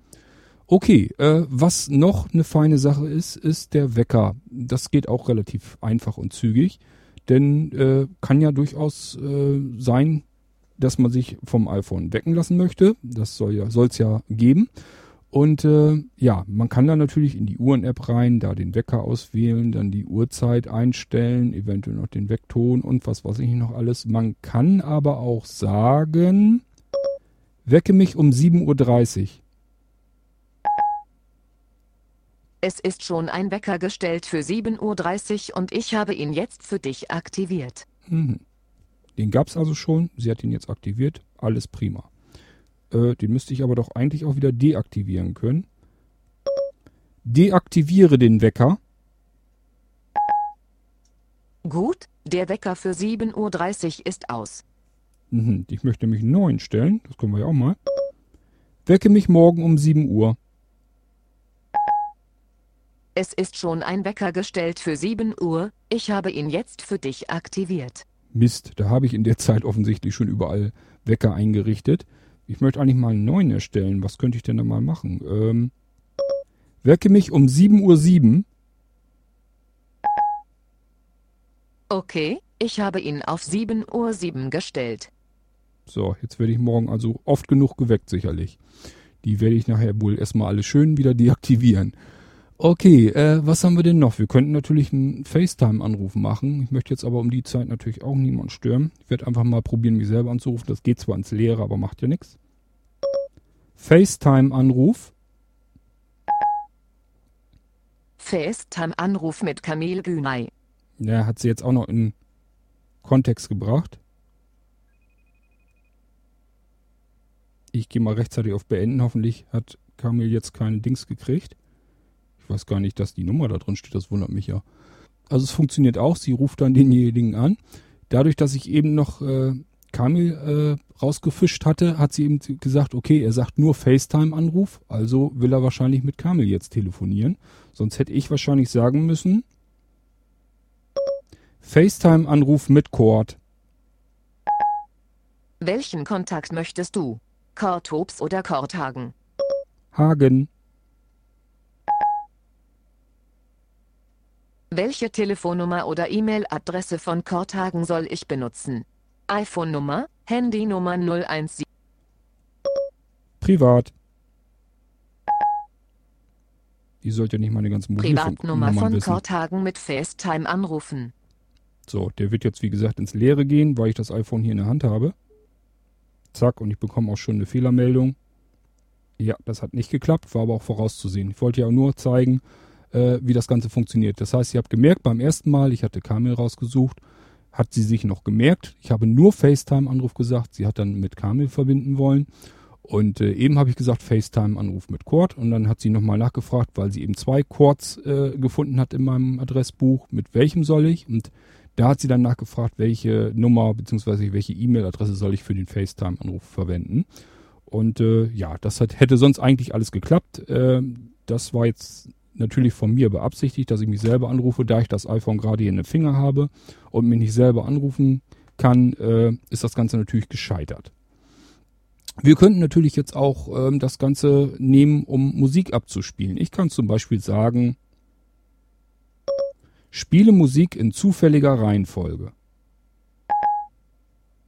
Okay, äh, was noch eine feine Sache ist, ist der Wecker. Das geht auch relativ einfach und zügig, denn äh, kann ja durchaus äh, sein, dass man sich vom iPhone wecken lassen möchte. Das soll ja, soll es ja geben. Und äh, ja, man kann dann natürlich in die Uhren-App rein, da den Wecker auswählen, dann die Uhrzeit einstellen, eventuell noch den Weckton und was weiß ich noch alles. Man kann aber auch sagen, wecke mich um 7.30 Uhr. Es ist schon ein Wecker gestellt für 7.30 Uhr und ich habe ihn jetzt für dich aktiviert. Mhm. Den gab's also schon. Sie hat ihn jetzt aktiviert. Alles prima. Äh, den müsste ich aber doch eigentlich auch wieder deaktivieren können. Deaktiviere den Wecker. Gut, der Wecker für 7.30 Uhr ist aus. Mhm. Ich möchte einen neuen stellen. Das können wir ja auch mal. Wecke mich morgen um 7 Uhr. Es ist schon ein Wecker gestellt für 7 Uhr, ich habe ihn jetzt für dich aktiviert. Mist, da habe ich in der Zeit offensichtlich schon überall Wecker eingerichtet. Ich möchte eigentlich mal einen neuen erstellen. Was könnte ich denn da mal machen? Ähm, wecke mich um 7.07 Uhr. 7. Okay, ich habe ihn auf 7.07 Uhr 7 gestellt. So, jetzt werde ich morgen also oft genug geweckt, sicherlich. Die werde ich nachher wohl erstmal alle schön wieder deaktivieren. Okay, äh, was haben wir denn noch? Wir könnten natürlich einen FaceTime-Anruf machen. Ich möchte jetzt aber um die Zeit natürlich auch niemanden stören. Ich werde einfach mal probieren, mich selber anzurufen. Das geht zwar ins Leere, aber macht ja nichts. FaceTime-Anruf. FaceTime-Anruf mit Camille Günay. Ja, hat sie jetzt auch noch in Kontext gebracht. Ich gehe mal rechtzeitig auf Beenden. Hoffentlich hat Camille jetzt keine Dings gekriegt weiß gar nicht, dass die Nummer da drin steht, das wundert mich ja. Also es funktioniert auch, sie ruft dann denjenigen an. Dadurch, dass ich eben noch äh, Kamil äh, rausgefischt hatte, hat sie eben gesagt, okay, er sagt nur FaceTime-Anruf, also will er wahrscheinlich mit Kamil jetzt telefonieren. Sonst hätte ich wahrscheinlich sagen müssen, FaceTime-Anruf mit Cord. Welchen Kontakt möchtest du? Kurt Hobbs oder Kurt Hagen? Hagen. Welche Telefonnummer oder E-Mail-Adresse von Korthagen soll ich benutzen? iPhone-Nummer, Handynummer 017. Privat. Die sollte ja nicht meine ganzen Privatnummer von Korthagen mit FaceTime anrufen. So, der wird jetzt wie gesagt ins Leere gehen, weil ich das iPhone hier in der Hand habe. Zack, und ich bekomme auch schon eine Fehlermeldung. Ja, das hat nicht geklappt, war aber auch vorauszusehen. Ich wollte ja auch nur zeigen, äh, wie das Ganze funktioniert. Das heißt, ihr habt gemerkt, beim ersten Mal, ich hatte Kamil rausgesucht, hat sie sich noch gemerkt. Ich habe nur FaceTime-Anruf gesagt. Sie hat dann mit Kamil verbinden wollen. Und äh, eben habe ich gesagt, FaceTime-Anruf mit Cord. Und dann hat sie nochmal nachgefragt, weil sie eben zwei Cords äh, gefunden hat in meinem Adressbuch. Mit welchem soll ich? Und da hat sie dann nachgefragt, welche Nummer bzw. welche E-Mail-Adresse soll ich für den FaceTime-Anruf verwenden. Und äh, ja, das hat, hätte sonst eigentlich alles geklappt. Äh, das war jetzt natürlich von mir beabsichtigt, dass ich mich selber anrufe, da ich das iPhone gerade hier in den Finger habe und mich nicht selber anrufen kann, äh, ist das Ganze natürlich gescheitert. Wir könnten natürlich jetzt auch ähm, das Ganze nehmen, um Musik abzuspielen. Ich kann zum Beispiel sagen, spiele Musik in zufälliger Reihenfolge.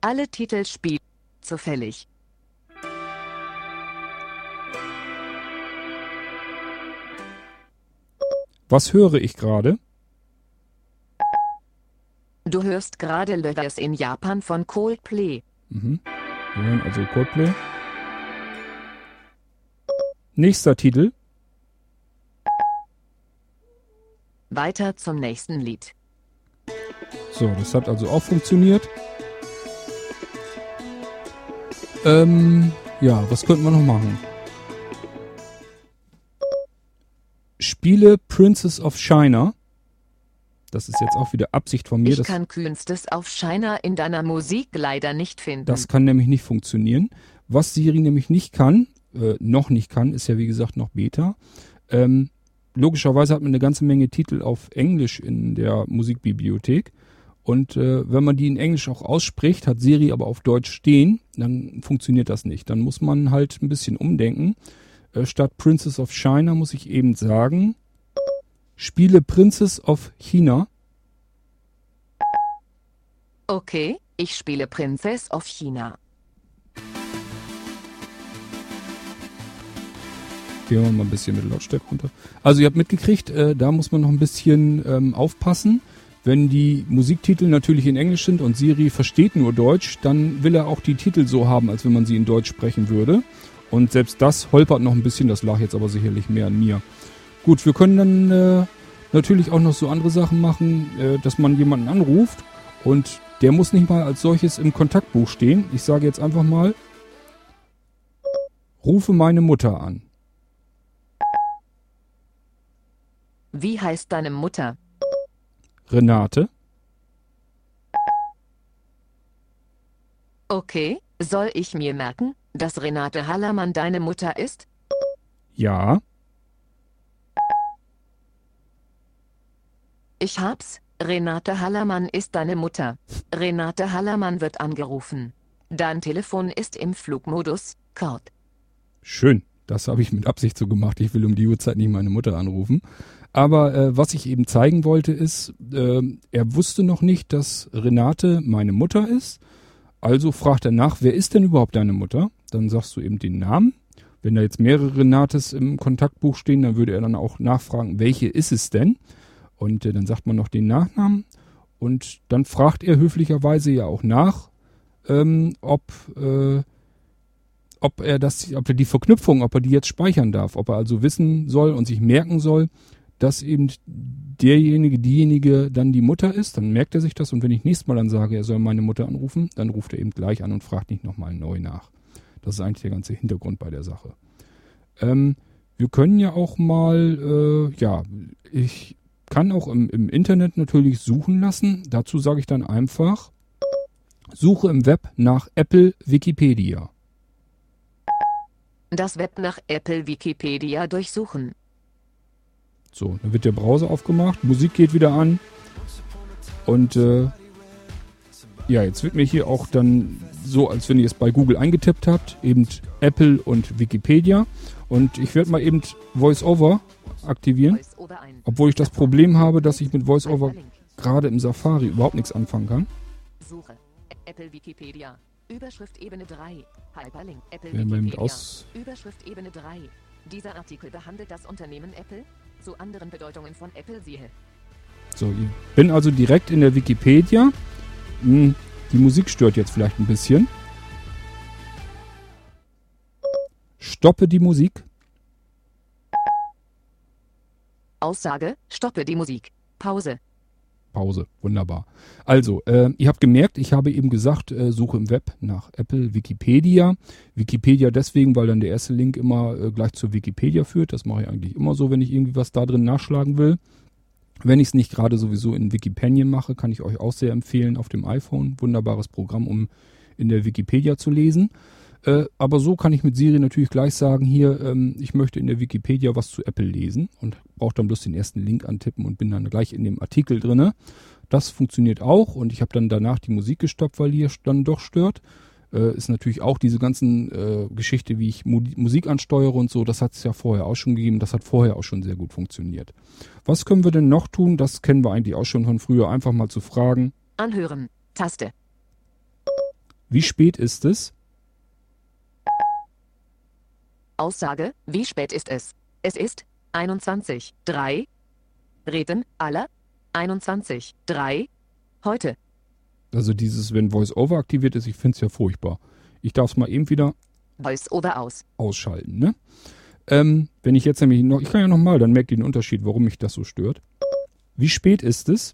Alle Titel spielen zufällig. Was höre ich gerade? Du hörst gerade Letters in Japan von Coldplay. Mhm. Wir hören also Coldplay. Nächster Titel. Weiter zum nächsten Lied. So, das hat also auch funktioniert. Ähm, ja, was könnten wir noch machen? Spiele Princess of China. Das ist jetzt auch wieder Absicht von mir. Ich kann Künstes auf China in deiner Musik leider nicht finden. Das kann nämlich nicht funktionieren. Was Siri nämlich nicht kann, äh, noch nicht kann, ist ja wie gesagt noch Beta. Ähm, logischerweise hat man eine ganze Menge Titel auf Englisch in der Musikbibliothek. Und äh, wenn man die in Englisch auch ausspricht, hat Siri aber auf Deutsch stehen, dann funktioniert das nicht. Dann muss man halt ein bisschen umdenken. Äh, statt Princess of China muss ich eben sagen, spiele Princess of China. Okay, ich spiele Princess of China. Gehen wir mal ein bisschen mit Lautstärke runter. Also ihr habt mitgekriegt, äh, da muss man noch ein bisschen ähm, aufpassen. Wenn die Musiktitel natürlich in Englisch sind und Siri versteht nur Deutsch, dann will er auch die Titel so haben, als wenn man sie in Deutsch sprechen würde. Und selbst das holpert noch ein bisschen, das lag jetzt aber sicherlich mehr an mir. Gut, wir können dann äh, natürlich auch noch so andere Sachen machen, äh, dass man jemanden anruft und der muss nicht mal als solches im Kontaktbuch stehen. Ich sage jetzt einfach mal, rufe meine Mutter an. Wie heißt deine Mutter? Renate. Okay, soll ich mir merken, dass Renate Hallermann deine Mutter ist? Ja. Ich hab's. Renate Hallermann ist deine Mutter. Renate Hallermann wird angerufen. Dein Telefon ist im Flugmodus, Kurt. Schön. Das habe ich mit Absicht so gemacht. Ich will um die Uhrzeit nicht meine Mutter anrufen. Aber äh, was ich eben zeigen wollte, ist, äh, er wusste noch nicht, dass Renate meine Mutter ist. Also fragt er nach, wer ist denn überhaupt deine Mutter? Dann sagst du eben den Namen. Wenn da jetzt mehrere Renates im Kontaktbuch stehen, dann würde er dann auch nachfragen, welche ist es denn? Und äh, dann sagt man noch den Nachnamen. Und dann fragt er höflicherweise ja auch nach, ähm, ob, äh, ob er das, ob er die Verknüpfung, ob er die jetzt speichern darf, ob er also wissen soll und sich merken soll, dass eben derjenige, diejenige dann die Mutter ist, dann merkt er sich das und wenn ich nächstes Mal dann sage, er soll meine Mutter anrufen, dann ruft er eben gleich an und fragt nicht nochmal neu nach. Das ist eigentlich der ganze Hintergrund bei der Sache. Ähm, wir können ja auch mal, äh, ja, ich kann auch im, im Internet natürlich suchen lassen. Dazu sage ich dann einfach, suche im Web nach Apple Wikipedia. Das Web nach Apple Wikipedia durchsuchen. So, dann wird der Browser aufgemacht, Musik geht wieder an. Und äh, ja, jetzt wird mir hier auch dann so, als wenn ihr es bei Google eingetippt habt, eben Apple und Wikipedia. Und ich werde mal eben VoiceOver aktivieren, obwohl ich das Problem habe, dass ich mit VoiceOver gerade im Safari überhaupt nichts anfangen kann. Suche. Apple Wikipedia. Überschrift Ebene 3. Hyperlink. Apple Wikipedia. aus- Überschrift Ebene 3. Dieser Artikel behandelt das Unternehmen Apple. Zu anderen Bedeutungen von Apple siehe. So, ich bin also direkt in der Wikipedia. Hm, die Musik stört jetzt vielleicht ein bisschen. Stoppe die Musik. Aussage. Stoppe die Musik. Pause. Pause. Wunderbar. Also, äh, ihr habt gemerkt, ich habe eben gesagt, äh, suche im Web nach Apple Wikipedia. Wikipedia deswegen, weil dann der erste Link immer äh, gleich zur Wikipedia führt. Das mache ich eigentlich immer so, wenn ich irgendwie was da drin nachschlagen will. Wenn ich es nicht gerade sowieso in Wikipedia mache, kann ich euch auch sehr empfehlen auf dem iPhone. Wunderbares Programm, um in der Wikipedia zu lesen. Äh, aber so kann ich mit Siri natürlich gleich sagen, hier, ähm, ich möchte in der Wikipedia was zu Apple lesen und brauche dann bloß den ersten Link antippen und bin dann gleich in dem Artikel drinne. Das funktioniert auch und ich habe dann danach die Musik gestoppt, weil die dann doch stört. Äh, ist natürlich auch diese ganzen äh, Geschichte, wie ich Mu Musik ansteuere und so, das hat es ja vorher auch schon gegeben, das hat vorher auch schon sehr gut funktioniert. Was können wir denn noch tun? Das kennen wir eigentlich auch schon von früher, einfach mal zu fragen, Anhören. Taste. wie spät ist es? Aussage. Wie spät ist es? Es ist 21. 3. Reden. Aller. 21. 3. Heute. Also dieses, wenn VoiceOver aktiviert ist, ich finde es ja furchtbar. Ich darf es mal eben wieder Voice over aus. ausschalten, ne? Ähm, wenn ich jetzt nämlich noch, ich kann ja nochmal, dann merkt ihr den Unterschied, warum mich das so stört. Wie spät ist es?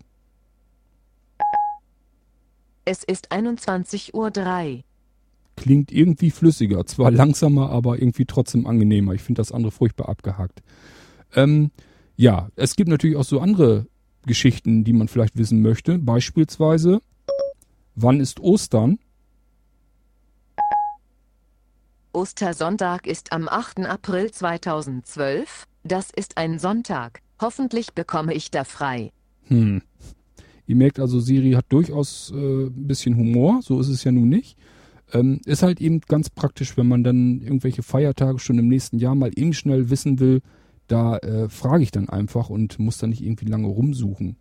Es ist 21 Uhr 3. Klingt irgendwie flüssiger, zwar langsamer, aber irgendwie trotzdem angenehmer. Ich finde das andere furchtbar abgehakt. Ähm, ja, es gibt natürlich auch so andere Geschichten, die man vielleicht wissen möchte. Beispielsweise, wann ist Ostern? Ostersonntag ist am 8. April 2012. Das ist ein Sonntag. Hoffentlich bekomme ich da frei. Hm. Ihr merkt also, Siri hat durchaus äh, ein bisschen Humor, so ist es ja nun nicht. Ähm, ist halt eben ganz praktisch, wenn man dann irgendwelche Feiertage schon im nächsten Jahr mal eben schnell wissen will, da äh, frage ich dann einfach und muss dann nicht irgendwie lange rumsuchen.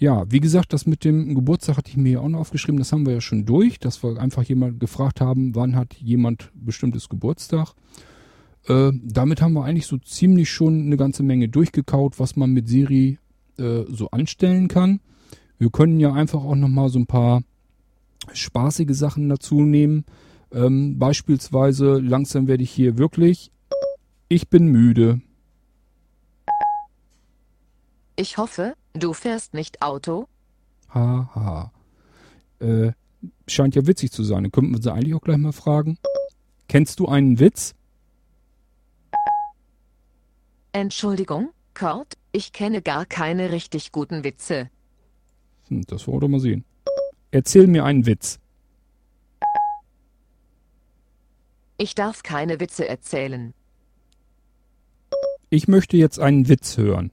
Ja, wie gesagt, das mit dem Geburtstag hatte ich mir ja auch noch aufgeschrieben, das haben wir ja schon durch, dass wir einfach jemand gefragt haben, wann hat jemand bestimmtes Geburtstag. Äh, damit haben wir eigentlich so ziemlich schon eine ganze Menge durchgekaut, was man mit Siri äh, so anstellen kann. Wir können ja einfach auch nochmal so ein paar spaßige Sachen dazu nehmen. Ähm, beispielsweise, langsam werde ich hier wirklich, ich bin müde. Ich hoffe, du fährst nicht Auto? Haha. Ha. Äh, scheint ja witzig zu sein. Dann könnten wir sie eigentlich auch gleich mal fragen. Kennst du einen Witz? Entschuldigung, Kurt, ich kenne gar keine richtig guten Witze. Hm, das wollen wir doch mal sehen. Erzähl mir einen Witz. Ich darf keine Witze erzählen. Ich möchte jetzt einen Witz hören.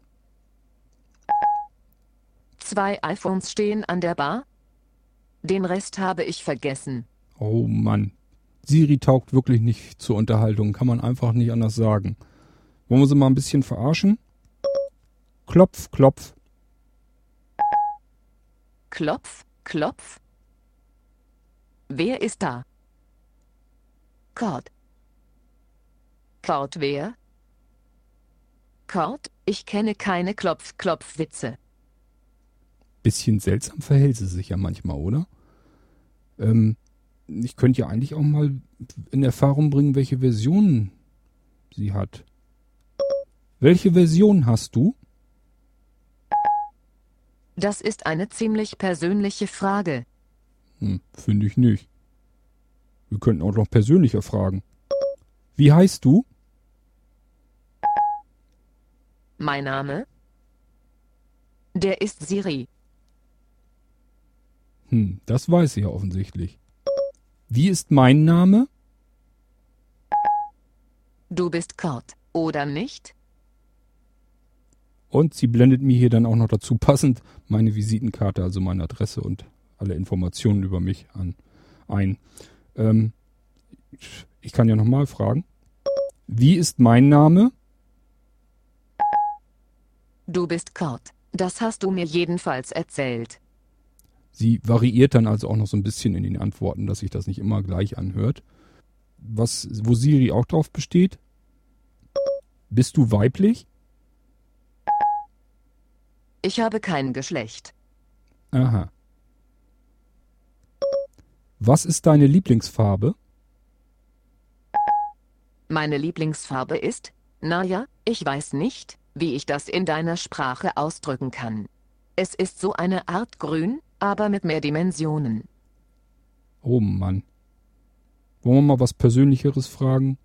Zwei iPhones stehen an der Bar. Den Rest habe ich vergessen. Oh Mann. Siri taugt wirklich nicht zur Unterhaltung, kann man einfach nicht anders sagen. Wollen wir sie mal ein bisschen verarschen? Klopf, klopf. Klopf, klopf. Wer ist da? Kurt. Kurt wer? Kurt, ich kenne keine Klopf-Klopf-Witze. Bisschen seltsam verhält sie sich ja manchmal, oder? Ähm, ich könnte ja eigentlich auch mal in Erfahrung bringen, welche Version sie hat. Welche Version hast du? Das ist eine ziemlich persönliche Frage. Hm, finde ich nicht. Wir könnten auch noch persönlicher fragen. Wie heißt du? Mein Name? Der ist Siri. Hm, das weiß sie ja offensichtlich. Wie ist mein Name? Du bist Kurt, oder nicht? Und sie blendet mir hier dann auch noch dazu passend meine Visitenkarte, also meine Adresse und alle Informationen über mich an, ein. Ähm, ich kann ja nochmal fragen. Wie ist mein Name? Du bist Kurt. Das hast du mir jedenfalls erzählt. Sie variiert dann also auch noch so ein bisschen in den Antworten, dass sich das nicht immer gleich anhört. Was, wo Siri auch drauf besteht? Bist du weiblich? Ich habe kein Geschlecht. Aha. Was ist deine Lieblingsfarbe? Meine Lieblingsfarbe ist, naja, ich weiß nicht, wie ich das in deiner Sprache ausdrücken kann. Es ist so eine Art Grün, aber mit mehr Dimensionen. Oh Mann. Wollen wir mal was Persönlicheres fragen?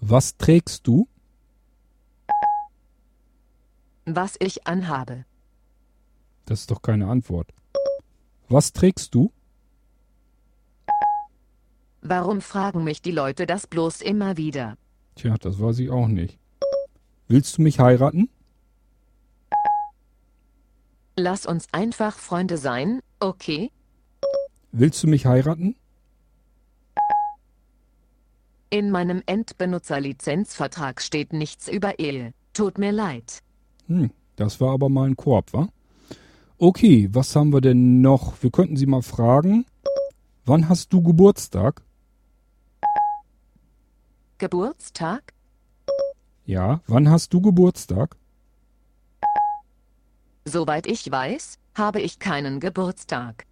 Was trägst du? Was ich anhabe. Das ist doch keine Antwort. Was trägst du? Warum fragen mich die Leute das bloß immer wieder? Tja, das weiß ich auch nicht. Willst du mich heiraten? Lass uns einfach Freunde sein, okay? Willst du mich heiraten? In meinem Endbenutzerlizenzvertrag steht nichts über Ehe. Tut mir leid. Hm, das war aber mal ein Korb, wa? Okay, was haben wir denn noch? Wir könnten Sie mal fragen. Wann hast du Geburtstag? Geburtstag? Ja, wann hast du Geburtstag? Soweit ich weiß, habe ich keinen Geburtstag.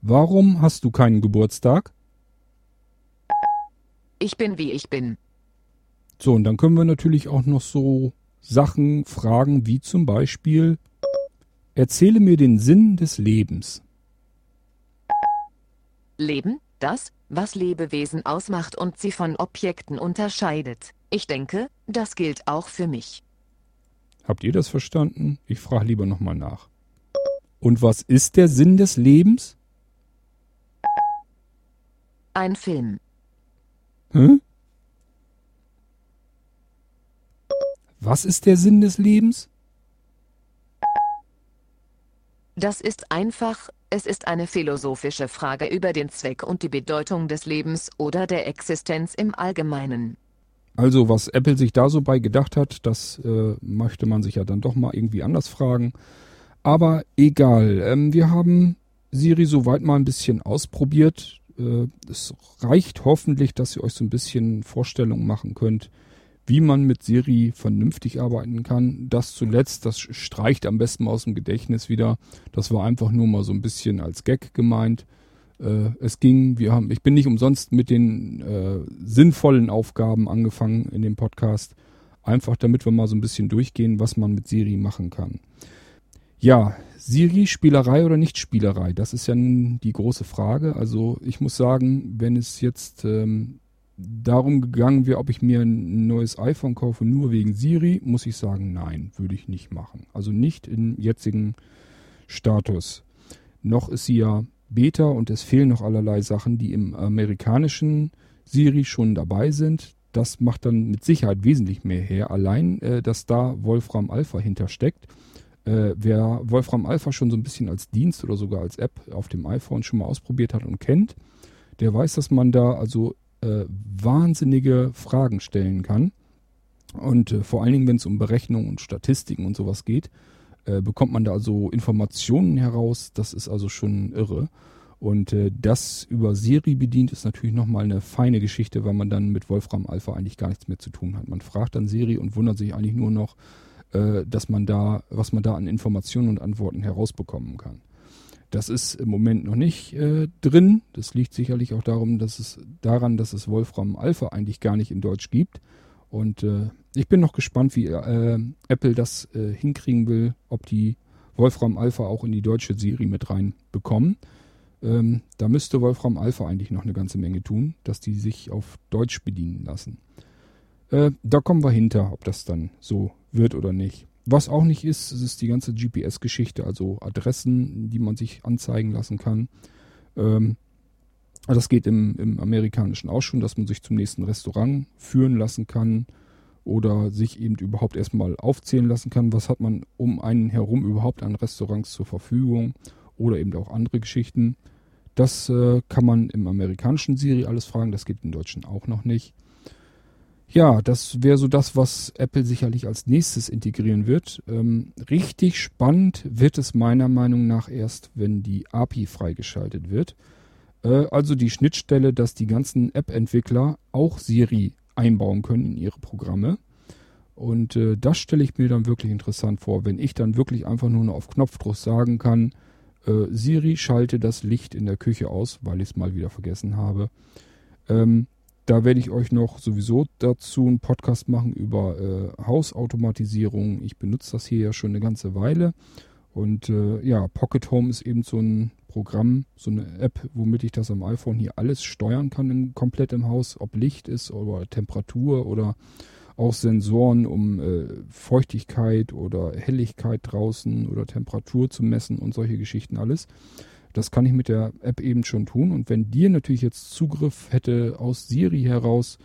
Warum hast du keinen Geburtstag? Ich bin wie ich bin. So, und dann können wir natürlich auch noch so Sachen fragen, wie zum Beispiel, erzähle mir den Sinn des Lebens. Leben, das, was Lebewesen ausmacht und sie von Objekten unterscheidet. Ich denke, das gilt auch für mich. Habt ihr das verstanden? Ich frage lieber nochmal nach. Und was ist der Sinn des Lebens? Ein Film. Hä? Was ist der Sinn des Lebens? Das ist einfach, es ist eine philosophische Frage über den Zweck und die Bedeutung des Lebens oder der Existenz im Allgemeinen. Also was Apple sich da so bei gedacht hat, das äh, möchte man sich ja dann doch mal irgendwie anders fragen. Aber egal, ähm, wir haben Siri soweit mal ein bisschen ausprobiert. Äh, es reicht hoffentlich, dass ihr euch so ein bisschen Vorstellungen machen könnt, wie man mit Siri vernünftig arbeiten kann. Das zuletzt, das streicht am besten aus dem Gedächtnis wieder. Das war einfach nur mal so ein bisschen als Gag gemeint. Äh, es ging, wir haben, ich bin nicht umsonst mit den äh, sinnvollen Aufgaben angefangen in dem Podcast. Einfach damit wir mal so ein bisschen durchgehen, was man mit Siri machen kann. Ja, Siri, Spielerei oder Nicht-Spielerei? Das ist ja die große Frage. Also ich muss sagen, wenn es jetzt ähm, darum gegangen wäre, ob ich mir ein neues iPhone kaufe, nur wegen Siri, muss ich sagen, nein, würde ich nicht machen. Also nicht im jetzigen Status. Noch ist sie ja Beta und es fehlen noch allerlei Sachen, die im amerikanischen Siri schon dabei sind. Das macht dann mit Sicherheit wesentlich mehr her. Allein, äh, dass da Wolfram Alpha hintersteckt. Äh, wer Wolfram Alpha schon so ein bisschen als Dienst oder sogar als App auf dem iPhone schon mal ausprobiert hat und kennt, der weiß, dass man da also äh, wahnsinnige Fragen stellen kann. Und äh, vor allen Dingen, wenn es um Berechnungen und Statistiken und sowas geht, äh, bekommt man da also Informationen heraus. Das ist also schon irre. Und äh, das über Siri bedient ist natürlich nochmal eine feine Geschichte, weil man dann mit Wolfram Alpha eigentlich gar nichts mehr zu tun hat. Man fragt dann Siri und wundert sich eigentlich nur noch, äh, dass man da, was man da an Informationen und Antworten herausbekommen kann. Das ist im Moment noch nicht äh, drin. Das liegt sicherlich auch darum, dass es daran, dass es Wolfram Alpha eigentlich gar nicht in Deutsch gibt. Und äh, ich bin noch gespannt, wie äh, Apple das äh, hinkriegen will, ob die Wolfram Alpha auch in die deutsche Serie mit rein bekommen. Ähm, da müsste Wolfram Alpha eigentlich noch eine ganze Menge tun, dass die sich auf Deutsch bedienen lassen. Äh, da kommen wir hinter, ob das dann so wird oder nicht. Was auch nicht ist, ist die ganze GPS-Geschichte, also Adressen, die man sich anzeigen lassen kann. Ähm, das geht im, im amerikanischen auch schon, dass man sich zum nächsten Restaurant führen lassen kann oder sich eben überhaupt erstmal aufzählen lassen kann, was hat man um einen herum überhaupt an Restaurants zur Verfügung oder eben auch andere Geschichten. Das äh, kann man im amerikanischen Siri alles fragen, das geht im deutschen auch noch nicht. Ja, das wäre so das, was Apple sicherlich als nächstes integrieren wird. Ähm, richtig spannend wird es meiner Meinung nach erst, wenn die API freigeschaltet wird. Äh, also die Schnittstelle, dass die ganzen App-Entwickler auch Siri einbauen können in ihre Programme. Und äh, das stelle ich mir dann wirklich interessant vor, wenn ich dann wirklich einfach nur noch auf Knopfdruck sagen kann, äh, Siri schalte das Licht in der Küche aus, weil ich es mal wieder vergessen habe. Ähm, da werde ich euch noch sowieso dazu einen Podcast machen über äh, Hausautomatisierung. Ich benutze das hier ja schon eine ganze Weile. Und äh, ja, Pocket Home ist eben so ein Programm, so eine App, womit ich das am iPhone hier alles steuern kann, im, komplett im Haus, ob Licht ist oder Temperatur oder auch Sensoren, um äh, Feuchtigkeit oder Helligkeit draußen oder Temperatur zu messen und solche Geschichten alles. Das kann ich mit der App eben schon tun. Und wenn dir natürlich jetzt Zugriff hätte aus Siri heraus,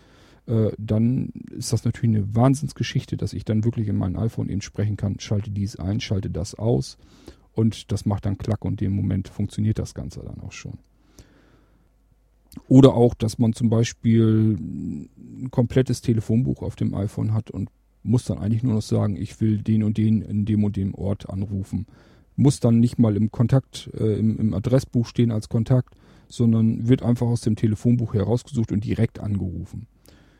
äh, dann ist das natürlich eine Wahnsinnsgeschichte, dass ich dann wirklich in mein iPhone eben sprechen kann, schalte dies ein, schalte das aus. Und das macht dann Klack und in dem Moment funktioniert das Ganze dann auch schon. Oder auch, dass man zum Beispiel ein komplettes Telefonbuch auf dem iPhone hat und muss dann eigentlich nur noch sagen, ich will den und den in dem und dem Ort anrufen muss dann nicht mal im Kontakt, äh, im, im Adressbuch stehen als Kontakt, sondern wird einfach aus dem Telefonbuch herausgesucht und direkt angerufen.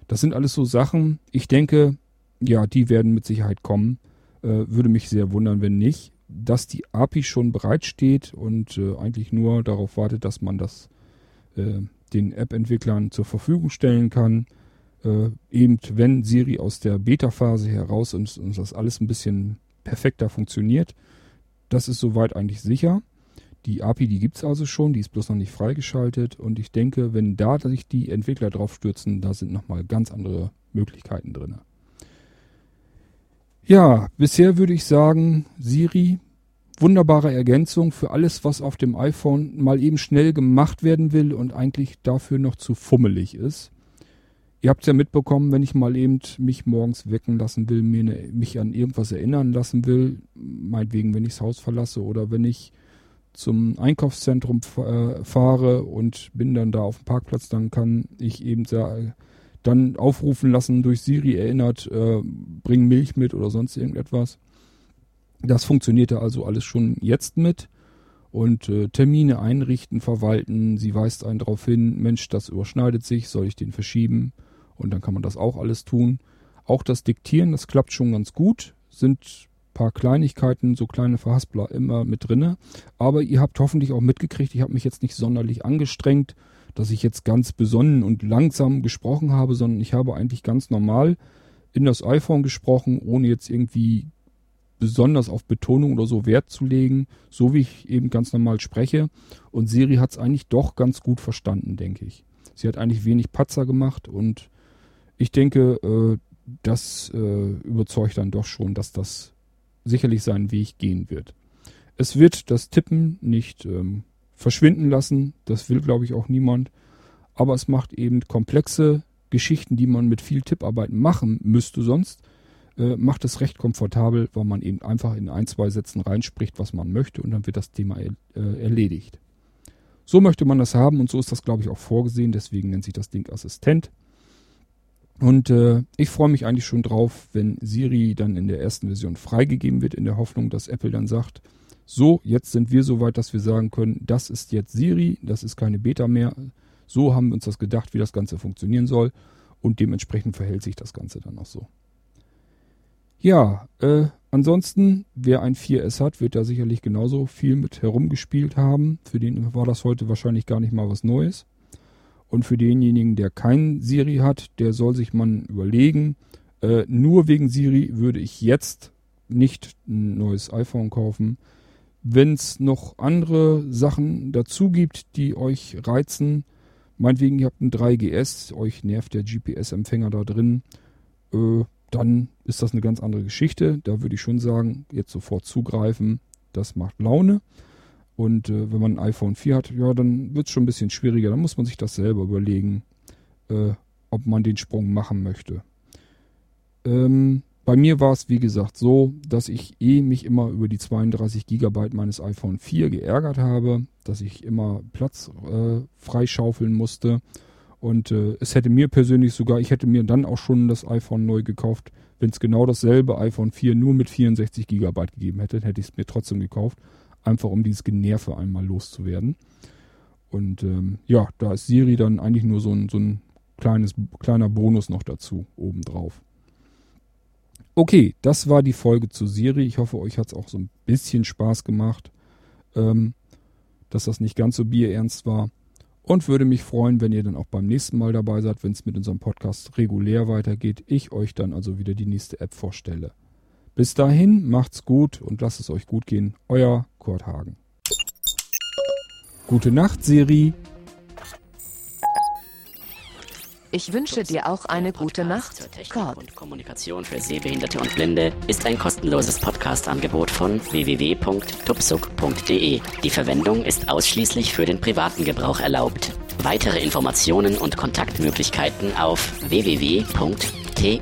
Das sind alles so Sachen, ich denke, ja, die werden mit Sicherheit kommen. Äh, würde mich sehr wundern, wenn nicht. Dass die API schon bereitsteht und äh, eigentlich nur darauf wartet, dass man das äh, den App-Entwicklern zur Verfügung stellen kann. Äh, eben wenn Siri aus der Beta-Phase heraus und, und das alles ein bisschen perfekter funktioniert, das ist soweit eigentlich sicher. Die API, die gibt es also schon, die ist bloß noch nicht freigeschaltet. Und ich denke, wenn da sich die Entwickler drauf stürzen, da sind nochmal ganz andere Möglichkeiten drin. Ja, bisher würde ich sagen, Siri, wunderbare Ergänzung für alles, was auf dem iPhone mal eben schnell gemacht werden will und eigentlich dafür noch zu fummelig ist. Ihr habt es ja mitbekommen, wenn ich mal eben mich morgens wecken lassen will, mir ne, mich an irgendwas erinnern lassen will, meinetwegen, wenn ich das Haus verlasse oder wenn ich zum Einkaufszentrum äh, fahre und bin dann da auf dem Parkplatz, dann kann ich eben dann aufrufen lassen durch Siri erinnert, äh, bring Milch mit oder sonst irgendetwas. Das funktionierte also alles schon jetzt mit und äh, Termine einrichten, verwalten. Sie weist einen darauf hin, Mensch, das überschneidet sich, soll ich den verschieben? Und dann kann man das auch alles tun. Auch das Diktieren, das klappt schon ganz gut. Sind paar Kleinigkeiten, so kleine Verhaspler immer mit drinne. Aber ihr habt hoffentlich auch mitgekriegt, ich habe mich jetzt nicht sonderlich angestrengt, dass ich jetzt ganz besonnen und langsam gesprochen habe, sondern ich habe eigentlich ganz normal in das iPhone gesprochen, ohne jetzt irgendwie besonders auf Betonung oder so Wert zu legen, so wie ich eben ganz normal spreche. Und Siri hat es eigentlich doch ganz gut verstanden, denke ich. Sie hat eigentlich wenig Patzer gemacht und ich denke, äh, das äh, überzeugt dann doch schon, dass das sicherlich seinen Weg gehen wird. Es wird das Tippen nicht ähm, verschwinden lassen, das will, glaube ich, auch niemand. Aber es macht eben komplexe Geschichten, die man mit viel Tipparbeit machen müsste sonst, äh, macht es recht komfortabel, weil man eben einfach in ein, zwei Sätzen reinspricht, was man möchte und dann wird das Thema er, äh, erledigt. So möchte man das haben und so ist das, glaube ich, auch vorgesehen. Deswegen nennt sich das Ding Assistent. Und äh, ich freue mich eigentlich schon drauf, wenn Siri dann in der ersten Version freigegeben wird, in der Hoffnung, dass Apple dann sagt, so, jetzt sind wir so weit, dass wir sagen können, das ist jetzt Siri, das ist keine Beta mehr. So haben wir uns das gedacht, wie das Ganze funktionieren soll. Und dementsprechend verhält sich das Ganze dann auch so. Ja, äh, ansonsten, wer ein 4S hat, wird da sicherlich genauso viel mit herumgespielt haben. Für den war das heute wahrscheinlich gar nicht mal was Neues. Und für denjenigen, der kein Siri hat, der soll sich mal überlegen, äh, nur wegen Siri würde ich jetzt nicht ein neues iPhone kaufen. Wenn es noch andere Sachen dazu gibt, die euch reizen, meinetwegen ihr habt ein 3GS, euch nervt der GPS-Empfänger da drin, äh, dann ist das eine ganz andere Geschichte. Da würde ich schon sagen, jetzt sofort zugreifen, das macht Laune. Und äh, wenn man ein iPhone 4 hat, ja, dann wird es schon ein bisschen schwieriger. Dann muss man sich das selber überlegen, äh, ob man den Sprung machen möchte. Ähm, bei mir war es, wie gesagt, so, dass ich eh mich immer über die 32 GB meines iPhone 4 geärgert habe, dass ich immer Platz äh, freischaufeln musste. Und äh, es hätte mir persönlich sogar, ich hätte mir dann auch schon das iPhone neu gekauft, wenn es genau dasselbe iPhone 4 nur mit 64 GB gegeben hätte, hätte ich es mir trotzdem gekauft einfach um dieses Generve einmal loszuwerden. Und ähm, ja, da ist Siri dann eigentlich nur so ein, so ein kleines, kleiner Bonus noch dazu, obendrauf. Okay, das war die Folge zu Siri. Ich hoffe, euch hat es auch so ein bisschen Spaß gemacht, ähm, dass das nicht ganz so bierernst war. Und würde mich freuen, wenn ihr dann auch beim nächsten Mal dabei seid, wenn es mit unserem Podcast regulär weitergeht. Ich euch dann also wieder die nächste App vorstelle. Bis dahin, macht's gut und lasst es euch gut gehen. Euer Kurt Hagen. Gute Nacht, Siri. Ich wünsche dir auch eine gute Nacht, Kurt. und Kommunikation für Sehbehinderte und Blinde ist ein kostenloses Podcast-Angebot von www.tupsuk.de. Die Verwendung ist ausschließlich für den privaten Gebrauch erlaubt. Weitere Informationen und Kontaktmöglichkeiten auf www.tuksub.de.